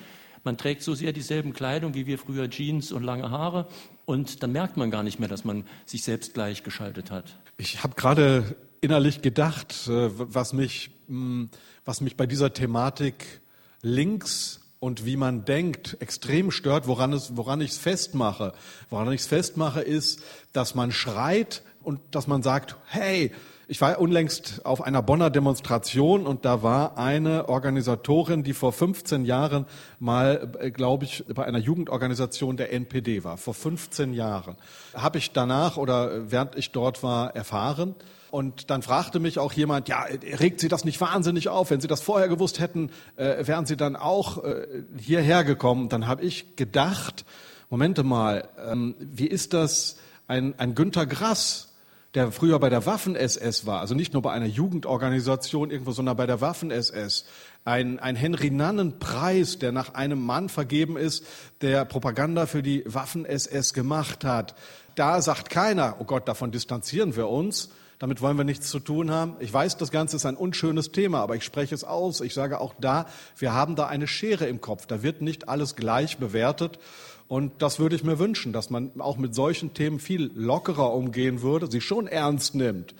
man trägt so sehr dieselben Kleidung wie wir früher Jeans und lange Haare und dann merkt man gar nicht mehr, dass man sich selbst gleichgeschaltet hat. Ich habe gerade innerlich gedacht, äh, was mich hm, was mich bei dieser Thematik links und wie man denkt extrem stört, woran, es, woran ich es festmache. Woran ich es festmache, ist, dass man schreit, und dass man sagt, hey, ich war unlängst auf einer Bonner Demonstration und da war eine Organisatorin, die vor 15 Jahren mal, äh, glaube ich, bei einer Jugendorganisation der NPD war. Vor 15 Jahren. Habe ich danach oder während ich dort war erfahren. Und dann fragte mich auch jemand, ja, regt Sie das nicht wahnsinnig auf? Wenn Sie das vorher gewusst hätten, äh, wären Sie dann auch äh, hierher gekommen. Dann habe ich gedacht, Momente mal, ähm, wie ist das ein, ein Günter Grass, der früher bei der Waffen-SS war, also nicht nur bei einer Jugendorganisation irgendwo, sondern bei der Waffen-SS, ein, ein Henry-Nannen-Preis, der nach einem Mann vergeben ist, der Propaganda für die Waffen-SS gemacht hat. Da sagt keiner, oh Gott, davon distanzieren wir uns, damit wollen wir nichts zu tun haben. Ich weiß, das Ganze ist ein unschönes Thema, aber ich spreche es aus. Ich sage auch da, wir haben da eine Schere im Kopf. Da wird nicht alles gleich bewertet. Und das würde ich mir wünschen, dass man auch mit solchen Themen viel lockerer umgehen würde, sie schon ernst nimmt,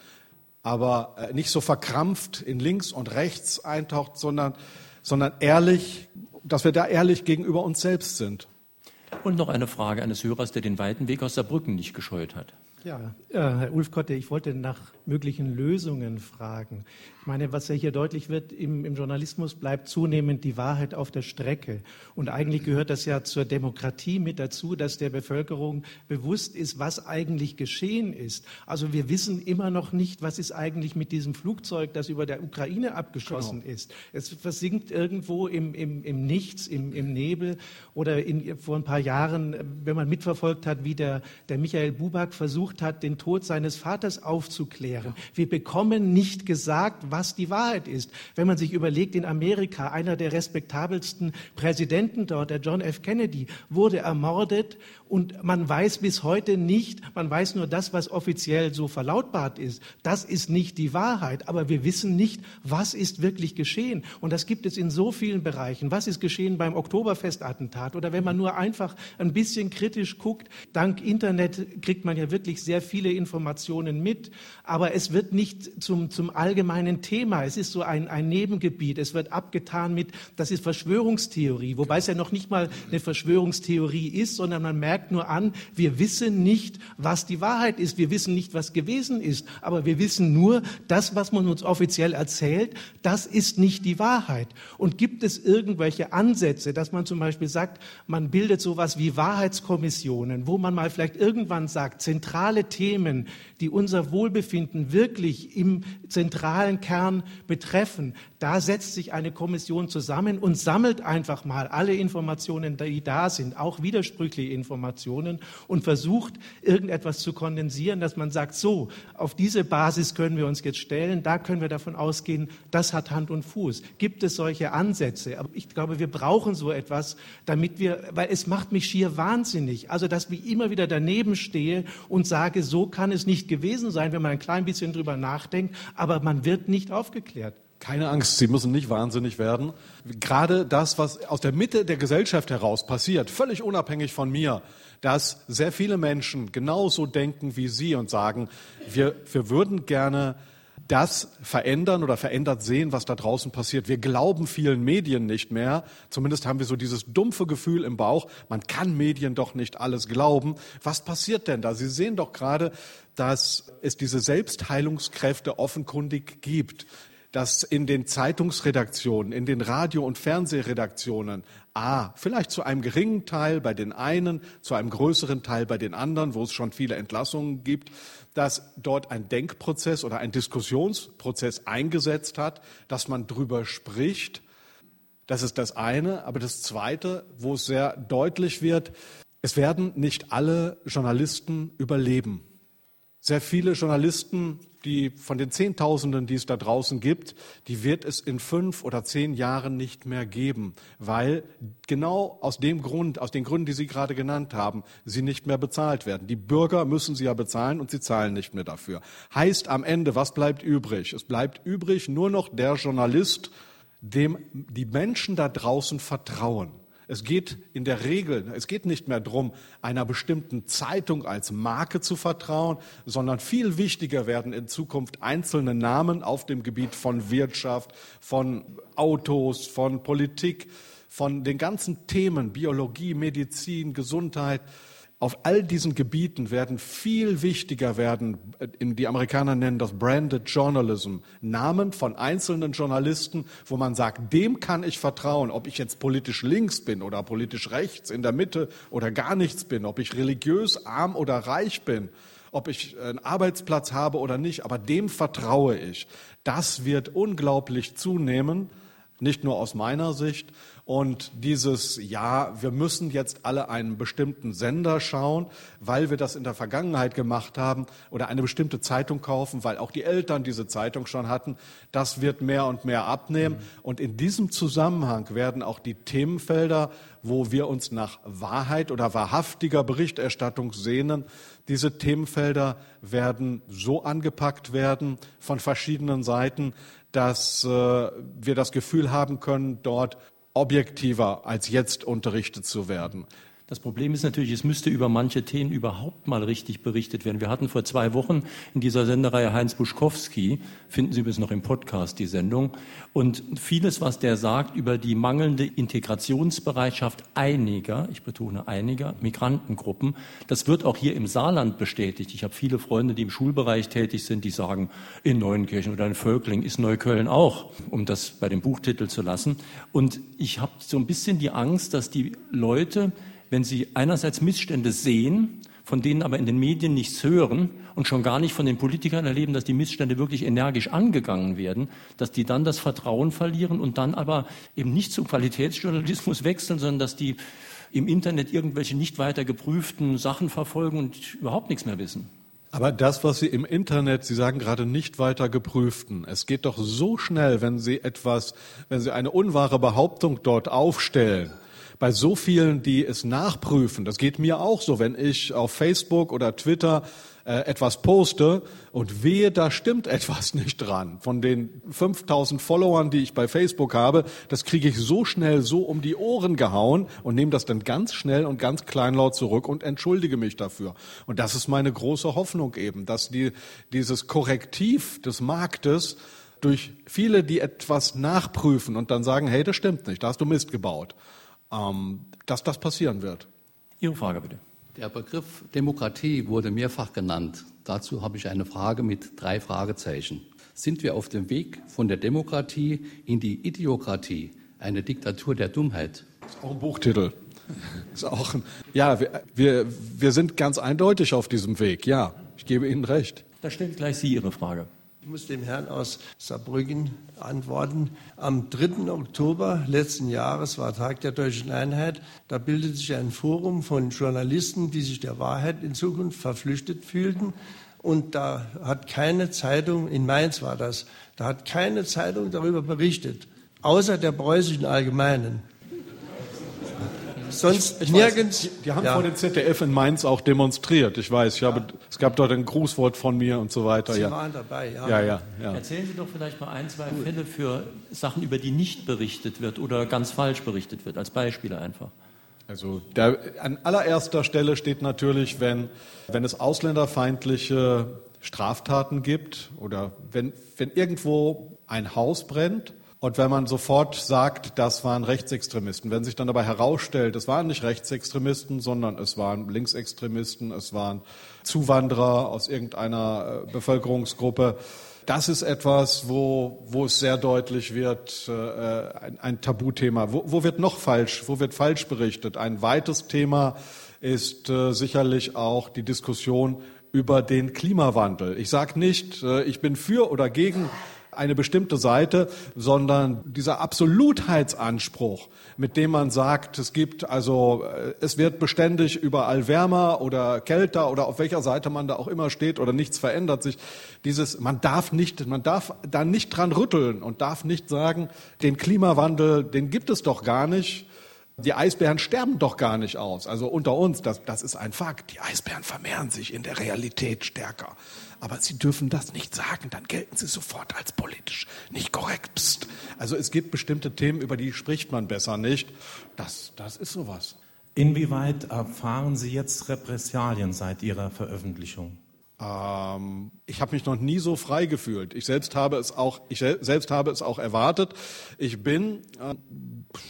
aber äh, nicht so verkrampft in links und rechts eintaucht, sondern, sondern ehrlich, dass wir da ehrlich gegenüber uns selbst sind. Und noch eine Frage eines Hörers, der den weiten Weg aus Saarbrücken nicht gescheut hat. Ja, äh, Herr Ulfkotte, ich wollte nach möglichen Lösungen fragen. Ich meine, was ja hier deutlich wird, im, im, Journalismus bleibt zunehmend die Wahrheit auf der Strecke. Und eigentlich gehört das ja zur Demokratie mit dazu, dass der Bevölkerung bewusst ist, was eigentlich geschehen ist. Also wir wissen immer noch nicht, was ist eigentlich mit diesem Flugzeug, das über der Ukraine abgeschossen genau. ist. Es versinkt irgendwo im, im, im Nichts, im, im Nebel. Oder in, vor ein paar Jahren, wenn man mitverfolgt hat, wie der, der Michael Buback versucht hat, den Tod seines Vaters aufzuklären. Wir bekommen nicht gesagt, was die Wahrheit ist. Wenn man sich überlegt, in Amerika, einer der respektabelsten Präsidenten dort, der John F. Kennedy, wurde ermordet und man weiß bis heute nicht, man weiß nur das, was offiziell so verlautbart ist. Das ist nicht die Wahrheit, aber wir wissen nicht, was ist wirklich geschehen. Und das gibt es in so vielen Bereichen. Was ist geschehen beim Oktoberfestattentat? Oder wenn man nur einfach ein bisschen kritisch guckt, dank Internet kriegt man ja wirklich sehr viele Informationen mit, aber es wird nicht zum, zum allgemeinen Thema. Es ist so ein, ein Nebengebiet. Es wird abgetan mit, das ist Verschwörungstheorie, wobei es ja noch nicht mal eine Verschwörungstheorie ist, sondern man merkt, merkt nur an, wir wissen nicht, was die Wahrheit ist. Wir wissen nicht, was gewesen ist. Aber wir wissen nur, das, was man uns offiziell erzählt, das ist nicht die Wahrheit. Und gibt es irgendwelche Ansätze, dass man zum Beispiel sagt, man bildet sowas wie Wahrheitskommissionen, wo man mal vielleicht irgendwann sagt, zentrale Themen, die unser Wohlbefinden wirklich im zentralen Kern betreffen, da setzt sich eine Kommission zusammen und sammelt einfach mal alle Informationen, die da sind, auch widersprüchliche Informationen und versucht, irgendetwas zu kondensieren, dass man sagt, so, auf diese Basis können wir uns jetzt stellen, da können wir davon ausgehen, das hat Hand und Fuß. Gibt es solche Ansätze? Aber ich glaube, wir brauchen so etwas, damit wir, weil es macht mich schier wahnsinnig. Also, dass ich immer wieder daneben stehe und sage, so kann es nicht gewesen sein, wenn man ein klein bisschen drüber nachdenkt, aber man wird nicht aufgeklärt. Keine Angst, Sie müssen nicht wahnsinnig werden. Gerade das, was aus der Mitte der Gesellschaft heraus passiert, völlig unabhängig von mir, dass sehr viele Menschen genauso denken wie Sie und sagen, wir, wir würden gerne das verändern oder verändert sehen, was da draußen passiert. Wir glauben vielen Medien nicht mehr. Zumindest haben wir so dieses dumpfe Gefühl im Bauch, man kann Medien doch nicht alles glauben. Was passiert denn da? Sie sehen doch gerade, dass es diese Selbstheilungskräfte offenkundig gibt dass in den Zeitungsredaktionen, in den Radio- und Fernsehredaktionen, a, vielleicht zu einem geringen Teil bei den einen, zu einem größeren Teil bei den anderen, wo es schon viele Entlassungen gibt, dass dort ein Denkprozess oder ein Diskussionsprozess eingesetzt hat, dass man drüber spricht. Das ist das eine. Aber das zweite, wo es sehr deutlich wird, es werden nicht alle Journalisten überleben. Sehr viele Journalisten die von den Zehntausenden, die es da draußen gibt, die wird es in fünf oder zehn Jahren nicht mehr geben, weil genau aus dem Grund, aus den Gründen, die Sie gerade genannt haben, sie nicht mehr bezahlt werden. Die Bürger müssen sie ja bezahlen und sie zahlen nicht mehr dafür. Heißt am Ende, was bleibt übrig? Es bleibt übrig nur noch der Journalist, dem die Menschen da draußen vertrauen. Es geht in der Regel, es geht nicht mehr darum, einer bestimmten Zeitung als Marke zu vertrauen, sondern viel wichtiger werden in Zukunft einzelne Namen auf dem Gebiet von Wirtschaft, von Autos, von Politik, von den ganzen Themen Biologie, Medizin, Gesundheit. Auf all diesen Gebieten werden viel wichtiger werden, die Amerikaner nennen das Branded Journalism, Namen von einzelnen Journalisten, wo man sagt, dem kann ich vertrauen, ob ich jetzt politisch links bin oder politisch rechts, in der Mitte oder gar nichts bin, ob ich religiös arm oder reich bin, ob ich einen Arbeitsplatz habe oder nicht, aber dem vertraue ich. Das wird unglaublich zunehmen, nicht nur aus meiner Sicht, und dieses, ja, wir müssen jetzt alle einen bestimmten Sender schauen, weil wir das in der Vergangenheit gemacht haben oder eine bestimmte Zeitung kaufen, weil auch die Eltern diese Zeitung schon hatten, das wird mehr und mehr abnehmen. Und in diesem Zusammenhang werden auch die Themenfelder, wo wir uns nach Wahrheit oder wahrhaftiger Berichterstattung sehnen, diese Themenfelder werden so angepackt werden von verschiedenen Seiten, dass äh, wir das Gefühl haben können, dort objektiver als jetzt unterrichtet zu werden. Das Problem ist natürlich, es müsste über manche Themen überhaupt mal richtig berichtet werden. Wir hatten vor zwei Wochen in dieser Sendereihe Heinz Buschkowski, finden Sie übrigens noch im Podcast die Sendung, und vieles, was der sagt über die mangelnde Integrationsbereitschaft einiger, ich betone einiger, Migrantengruppen, das wird auch hier im Saarland bestätigt. Ich habe viele Freunde, die im Schulbereich tätig sind, die sagen, in Neuenkirchen oder in Völkling ist Neukölln auch, um das bei dem Buchtitel zu lassen. Und ich habe so ein bisschen die Angst, dass die Leute, wenn sie einerseits Missstände sehen, von denen aber in den Medien nichts hören und schon gar nicht von den Politikern erleben, dass die Missstände wirklich energisch angegangen werden, dass die dann das Vertrauen verlieren und dann aber eben nicht zum Qualitätsjournalismus wechseln, sondern dass die im Internet irgendwelche nicht weiter geprüften Sachen verfolgen und überhaupt nichts mehr wissen. Aber das, was Sie im Internet, Sie sagen gerade nicht weiter geprüften, es geht doch so schnell, wenn Sie etwas, wenn Sie eine unwahre Behauptung dort aufstellen, bei so vielen, die es nachprüfen. Das geht mir auch so, wenn ich auf Facebook oder Twitter äh, etwas poste und wehe, da stimmt etwas nicht dran. Von den 5000 Followern, die ich bei Facebook habe, das kriege ich so schnell so um die Ohren gehauen und nehme das dann ganz schnell und ganz kleinlaut zurück und entschuldige mich dafür. Und das ist meine große Hoffnung eben, dass die, dieses Korrektiv des Marktes durch viele, die etwas nachprüfen und dann sagen, hey, das stimmt nicht, da hast du Mist gebaut ähm, dass das passieren wird. Ihre Frage bitte. Der Begriff Demokratie wurde mehrfach genannt. Dazu habe ich eine Frage mit drei Fragezeichen. Sind wir auf dem Weg von der Demokratie in die Idiokratie, eine Diktatur der Dummheit? Das ist auch ein Buchtitel. Ist auch ein, ja, wir, wir, wir sind ganz eindeutig auf diesem Weg. Ja, ich gebe Ihnen recht. Da stellt gleich Sie Ihre Frage. Ich muss dem Herrn aus Saarbrücken antworten. Am 3. Oktober letzten Jahres war Tag der Deutschen Einheit. Da bildete sich ein Forum von Journalisten, die sich der Wahrheit in Zukunft verpflichtet fühlten. Und da hat keine Zeitung, in Mainz war das, da hat keine Zeitung darüber berichtet, außer der preußischen Allgemeinen sonst ich nirgends. Weiß, die, die, haben ja. vor dem ZDF in Mainz auch demonstriert. Ich weiß, ich ja. habe, es gab dort ein Grußwort von mir und so weiter. Sie ja. waren dabei, ja. Ja, ja, ja. Erzählen Sie doch vielleicht mal ein, zwei Gut. Fälle für Sachen, über die nicht berichtet wird oder ganz falsch berichtet wird, als Beispiele einfach. Also der, an allererster Stelle steht natürlich, wenn, wenn es ausländerfeindliche Straftaten gibt oder wenn, wenn irgendwo ein Haus brennt und wenn man sofort sagt, das waren Rechtsextremisten, wenn sich dann dabei herausstellt, es waren nicht Rechtsextremisten, sondern es waren Linksextremisten, es waren Zuwanderer aus irgendeiner äh, Bevölkerungsgruppe, das ist etwas, wo, wo es sehr deutlich wird, äh, ein, ein Tabuthema. Wo, wo wird noch falsch, wo wird falsch berichtet? Ein weites Thema ist äh, sicherlich auch die Diskussion über den Klimawandel. Ich sage nicht, äh, ich bin für oder gegen eine bestimmte Seite, sondern dieser Absolutheitsanspruch, mit dem man sagt, es gibt also, äh, es wird beständig überall wärmer oder kälter oder auf welcher Seite man da auch immer steht oder nichts verändert sich. Dieses, man darf nicht, man darf da nicht dran rütteln und darf nicht sagen, den Klimawandel, den gibt es doch gar nicht. Die Eisbären sterben doch gar nicht aus. Also unter uns, das, das ist ein Fakt. Die Eisbären vermehren sich in der Realität stärker aber Sie dürfen das nicht sagen, dann gelten Sie sofort als politisch nicht korrekt. Psst. Also es gibt bestimmte Themen, über die spricht man besser nicht. Das, das ist sowas. Inwieweit erfahren Sie jetzt Repressalien seit Ihrer Veröffentlichung? Ähm, ich habe mich noch nie so frei gefühlt. Ich selbst habe es auch, ich selbst habe es auch erwartet. Ich bin äh,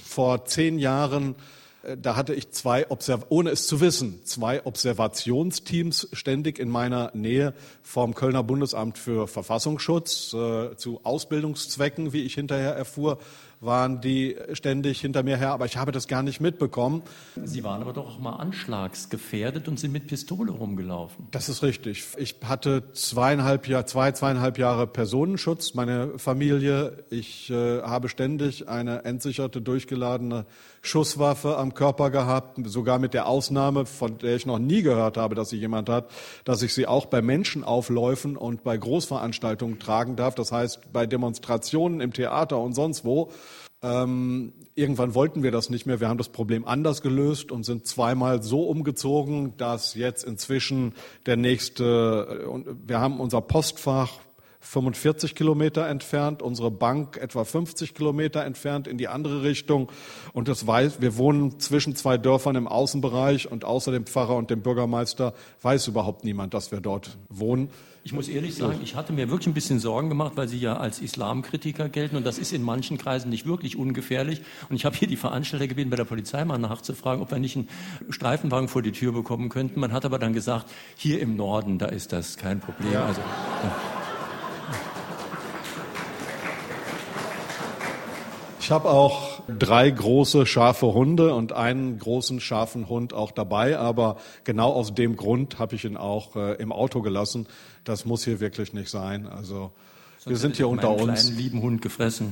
vor zehn Jahren Äh, da hatte ich zwei, ohne es zu wissen, zwei Observationsteams ständig in meiner Nähe vom Kölner Bundesamt für Verfassungsschutz äh, zu Ausbildungszwecken, wie ich hinterher erfuhr, waren die ständig hinter mir her, aber ich habe das gar nicht mitbekommen. Sie waren aber doch auch mal anschlagsgefährdet und sind mit Pistole rumgelaufen. Das ist richtig. Ich hatte zweieinhalb Jahr, zwei, zweieinhalb Jahre Personenschutz, meine Familie. Ich äh, habe ständig eine entsicherte, durchgeladene Schusswaffe am Körper gehabt, sogar mit der Ausnahme, von der ich noch nie gehört habe, dass sie jemand hat, dass ich sie auch bei Menschenaufläufen und bei Großveranstaltungen tragen darf. Das heißt, bei Demonstrationen im Theater und sonst wo. Ähm, irgendwann wollten wir das nicht mehr. Wir haben das Problem anders gelöst und sind zweimal so umgezogen, dass jetzt inzwischen der nächste, wir haben unser Postfach 45 Kilometer entfernt, unsere Bank etwa 50 Kilometer entfernt in die andere Richtung. Und das weiß, wir wohnen zwischen zwei Dörfern im Außenbereich und außer dem Pfarrer und dem Bürgermeister weiß überhaupt niemand, dass wir dort wohnen. Ich muss ehrlich sagen, ich hatte mir wirklich ein bisschen Sorgen gemacht, weil Sie ja als Islamkritiker gelten und das ist in manchen Kreisen nicht wirklich ungefährlich. Und ich habe hier die Veranstalter gebeten, bei der Polizei mal nachzufragen, ob wir nicht einen Streifenwagen vor die Tür bekommen könnten. Man hat aber dann gesagt, hier im Norden, da ist das kein Problem. Ja. Also, ja. Ich habe auch drei große scharfe Hunde und einen großen scharfen Hund auch dabei, aber genau aus dem Grund habe ich ihn auch äh, im Auto gelassen. Das muss hier wirklich nicht sein. Also Sonst wir sind hier unter uns. Kleinen lieben Hund gefressen.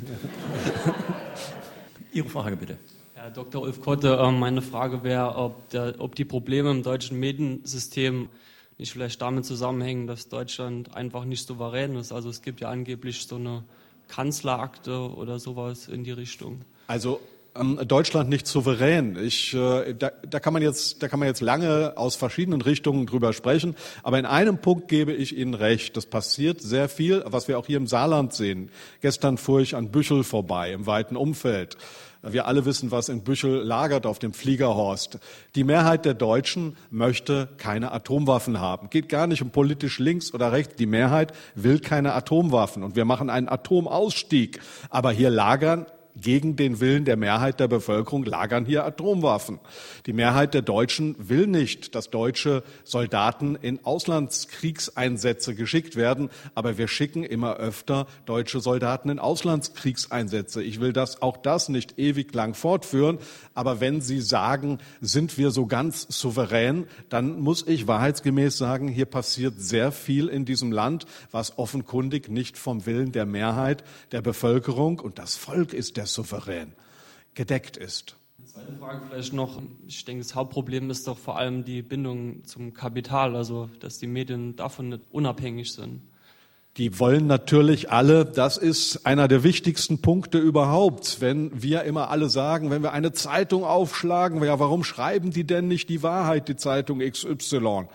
Ihre Frage bitte. Herr Dr. Ulf Kotte, äh, meine Frage wäre, ob, ob die Probleme im deutschen Mediensystem nicht vielleicht damit zusammenhängen, dass Deutschland einfach nicht souverän ist. Also es gibt ja angeblich so eine Kanzlerakte oder sowas in die Richtung? Also ähm, Deutschland nicht souverän. Ich, äh, da, da, kann man jetzt, da kann man jetzt lange aus verschiedenen Richtungen drüber sprechen. Aber in einem Punkt gebe ich Ihnen recht. Das passiert sehr viel, was wir auch hier im Saarland sehen. Gestern fuhr ich an Büchel vorbei, im weiten Umfeld. Wir alle wissen, was in Büchel lagert auf dem Fliegerhorst. Die Mehrheit der Deutschen möchte keine Atomwaffen haben. Geht gar nicht um politisch links oder rechts. Die Mehrheit will keine Atomwaffen. Und wir machen einen Atomausstieg. Aber hier lagern gegen den Willen der Mehrheit der Bevölkerung lagern hier Atomwaffen. Die Mehrheit der Deutschen will nicht, dass deutsche Soldaten in Auslandskriegseinsätze geschickt werden, aber wir schicken immer öfter deutsche Soldaten in Auslandskriegseinsätze. Ich will das auch das nicht ewig lang fortführen, aber wenn Sie sagen, sind wir so ganz souverän, dann muss ich wahrheitsgemäß sagen, hier passiert sehr viel in diesem Land, was offenkundig nicht vom Willen der Mehrheit der Bevölkerung und das Volk ist der souverän gedeckt ist. Zweite Frage vielleicht noch. Ich denke, das Hauptproblem ist doch vor allem die Bindung zum Kapital, also dass die Medien davon nicht unabhängig sind. Die wollen natürlich alle, das ist einer der wichtigsten Punkte überhaupt. Wenn wir immer alle sagen, wenn wir eine Zeitung aufschlagen, ja, warum schreiben die denn nicht die Wahrheit, die Zeitung XY?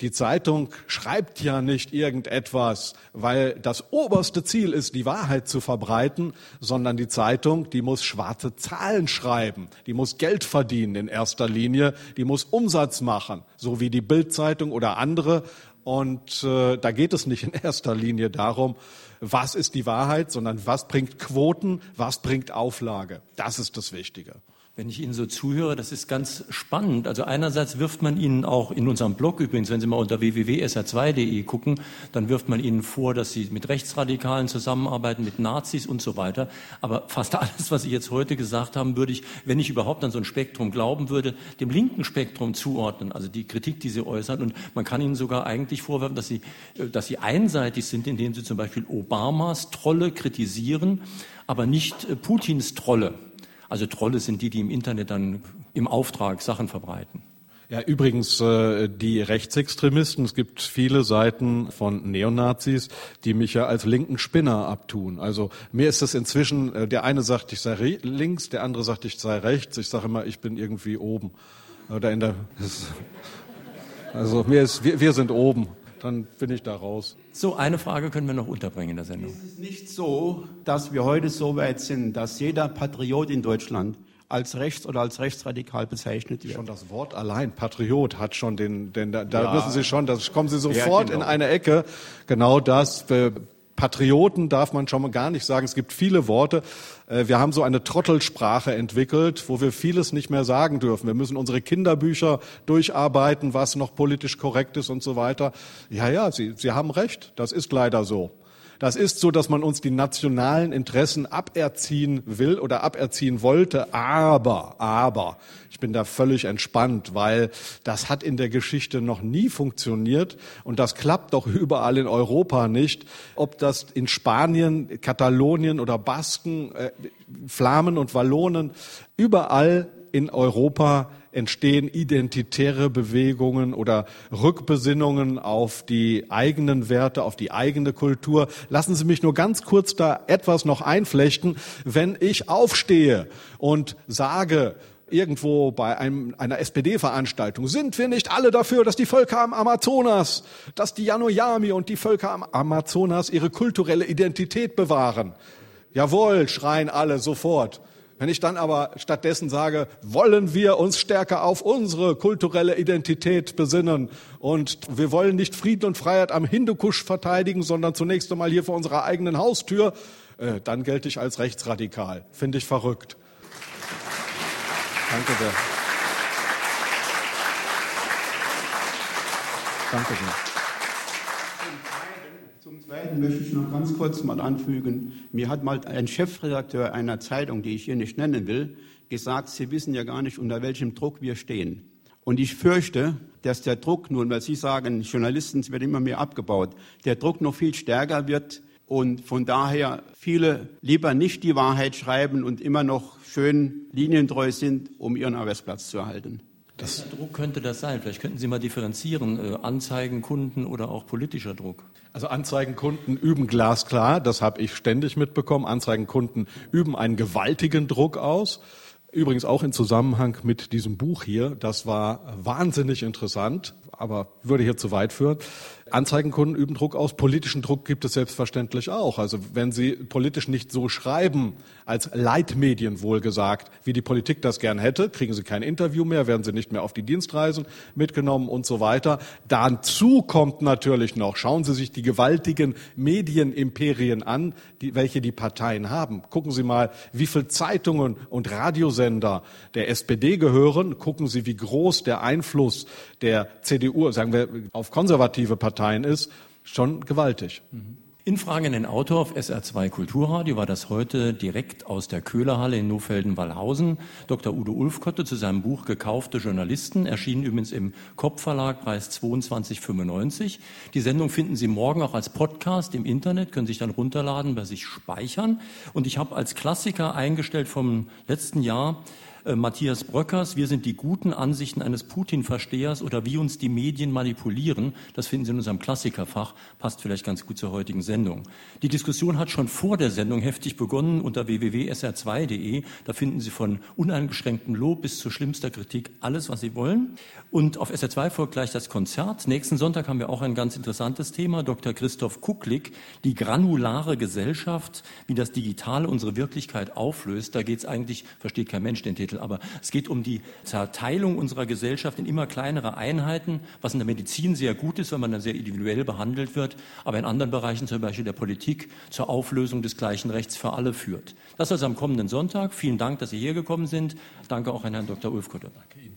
Die Zeitung schreibt ja nicht irgendetwas, weil das oberste Ziel ist, die Wahrheit zu verbreiten, sondern die Zeitung, die muss schwarze Zahlen schreiben, die muss Geld verdienen in erster Linie, die muss Umsatz machen, so wie die Bildzeitung oder andere. Und äh, da geht es nicht in erster Linie darum, was ist die Wahrheit, sondern was bringt Quoten, was bringt Auflage. Das ist das Wichtige. Wenn ich Ihnen so zuhöre, das ist ganz spannend. Also einerseits wirft man Ihnen auch in unserem Blog übrigens, wenn Sie mal unter www.sr2.de gucken, dann wirft man Ihnen vor, dass Sie mit Rechtsradikalen zusammenarbeiten, mit Nazis und so weiter. Aber fast alles, was Sie jetzt heute gesagt haben, würde ich, wenn ich überhaupt an so ein Spektrum glauben würde, dem linken Spektrum zuordnen. Also die Kritik, die Sie äußern. Und man kann Ihnen sogar eigentlich vorwerfen, dass Sie, dass Sie einseitig sind, indem Sie zum Beispiel Obamas Trolle kritisieren, aber nicht äh, Putins Trolle. Also Trolle sind die, die im Internet dann im Auftrag Sachen verbreiten. Ja, übrigens, äh, die Rechtsextremisten, es gibt viele Seiten von Neonazis, die mich ja als linken Spinner abtun. Also mir ist es inzwischen, äh, der eine sagt, ich sei links, der andere sagt, ich sei rechts. Ich sage immer, ich bin irgendwie oben. Oder in der, also mir ist, wir, wir sind oben dann bin ich da raus. So, eine Frage können wir noch unterbringen in der Sendung. Ist es nicht so, dass wir heute so weit sind, dass jeder Patriot in Deutschland als rechts oder als rechtsradikal bezeichnet wird. Schon das Wort allein, Patriot, hat schon den, den da, da ja. wissen Sie schon, da kommen Sie sofort ja, genau. in eine Ecke. Genau das Patrioten darf man schon mal gar nicht sagen. Es gibt viele Worte. Äh, wir haben so eine Trottelsprache entwickelt, wo wir vieles nicht mehr sagen dürfen. Wir müssen unsere Kinderbücher durcharbeiten, was noch politisch korrekt ist und so weiter. Ja, ja, Sie, Sie haben recht. Das ist leider so. Das ist so, dass man uns die nationalen Interessen aberziehen will oder aberziehen wollte. Aber, aber, ich bin da völlig entspannt, weil das hat in der Geschichte noch nie funktioniert und das klappt doch überall in Europa nicht. Ob das in Spanien, Katalonien oder Basken, äh, Flamen und Wallonen, überall in Europa entstehen identitäre Bewegungen oder Rückbesinnungen auf die eigenen Werte, auf die eigene Kultur. Lassen Sie mich nur ganz kurz da etwas noch einflechten. Wenn ich aufstehe und sage, irgendwo bei einem, einer SPD-Veranstaltung, sind wir nicht alle dafür, dass die Völker am Amazonas, dass die Yanoyami und die Völker am Amazonas ihre kulturelle Identität bewahren? Jawohl, schreien alle sofort. Wenn ich dann aber stattdessen sage, wollen wir uns stärker auf unsere kulturelle Identität besinnen und wir wollen nicht Frieden und Freiheit am Hindukusch verteidigen, sondern zunächst einmal hier vor unserer eigenen Haustür, äh, dann gelte ich als rechtsradikal. Finde ich verrückt. Danke sehr. Danke sehr. Zweiten möchte ich noch ganz kurz mal anfügen. Mir hat mal ein Chefredakteur einer Zeitung, die ich hier nicht nennen will, gesagt, Sie wissen ja gar nicht, unter welchem Druck wir stehen. Und ich fürchte, dass der Druck nun, weil Sie sagen, Journalisten wird immer mehr abgebaut, der Druck noch viel stärker wird und von daher viele lieber nicht die Wahrheit schreiben und immer noch schön linientreu sind, um ihren Arbeitsplatz zu erhalten. Das Druck könnte das sein? Vielleicht könnten Sie mal differenzieren, äh, Anzeigen, Kunden oder auch politischer Druck. Also Anzeigenkunden üben glasklar, das habe ich ständig mitbekommen. Anzeigenkunden üben einen gewaltigen Druck aus. Übrigens auch in Zusammenhang mit diesem Buch hier. Das war wahnsinnig interessant, aber würde hier zu weit führen. Anzeigenkunden üben Druck aus. Politischen Druck gibt es selbstverständlich auch. Also wenn Sie politisch nicht so schreiben, als Leitmedien wohlgesagt, wie die Politik das gern hätte, kriegen Sie kein Interview mehr, werden Sie nicht mehr auf die Dienstreisen mitgenommen und so weiter. Dazu kommt natürlich noch, schauen Sie sich die gewaltigen Medienimperien an, die, welche die Parteien haben. Gucken Sie mal, wie viele Zeitungen und Radiosender der SPD gehören. Gucken Sie, wie groß der Einfluss der CDU, sagen wir, auf konservative Parteien Parteien ist, schon gewaltig. In Fragen an den Autor auf SR2 Kulturradio war das heute direkt aus der Köhlerhalle in Nofelden-Wallhausen. Dr. Udo Ulfkotte zu seinem Buch Gekaufte Journalisten, erschienen übrigens im Kopfverlag, Preis 22,95. Die Sendung finden Sie morgen auch als Podcast im Internet, können sich dann runterladen, bei sich speichern. Und ich habe als Klassiker eingestellt vom letzten Jahr äh, Matthias Bröckers, wir sind die guten Ansichten eines Putin-Verstehers oder wie uns die Medien manipulieren. Das finden Sie in unserem Klassikerfach, passt vielleicht ganz gut zur heutigen Sendung. Die Diskussion hat schon vor der Sendung heftig begonnen unter www.sr2.de. Da finden Sie von uneingeschränktem Lob bis zu schlimmster Kritik alles, was Sie wollen. Und auf SR2 folgt gleich das Konzert. Nächsten Sonntag haben wir auch ein ganz interessantes Thema. Dr. Christoph Kucklick, die granulare Gesellschaft, wie das Digitale unsere Wirklichkeit auflöst. Da geht es eigentlich, versteht kein Mensch den Titel, Lebensmittel. Aber es geht um die Zerteilung unserer Gesellschaft in immer kleinere Einheiten, was in der Medizin sehr gut ist, weil man dann sehr individuell behandelt wird, aber in anderen Bereichen, zum Beispiel der Politik, zur Auflösung des gleichen Rechts für alle führt. Das also am kommenden Sonntag. Vielen Dank, dass Sie hier gekommen sind. Danke auch an Herrn Dr. Ulfkotter. Danke Ihnen.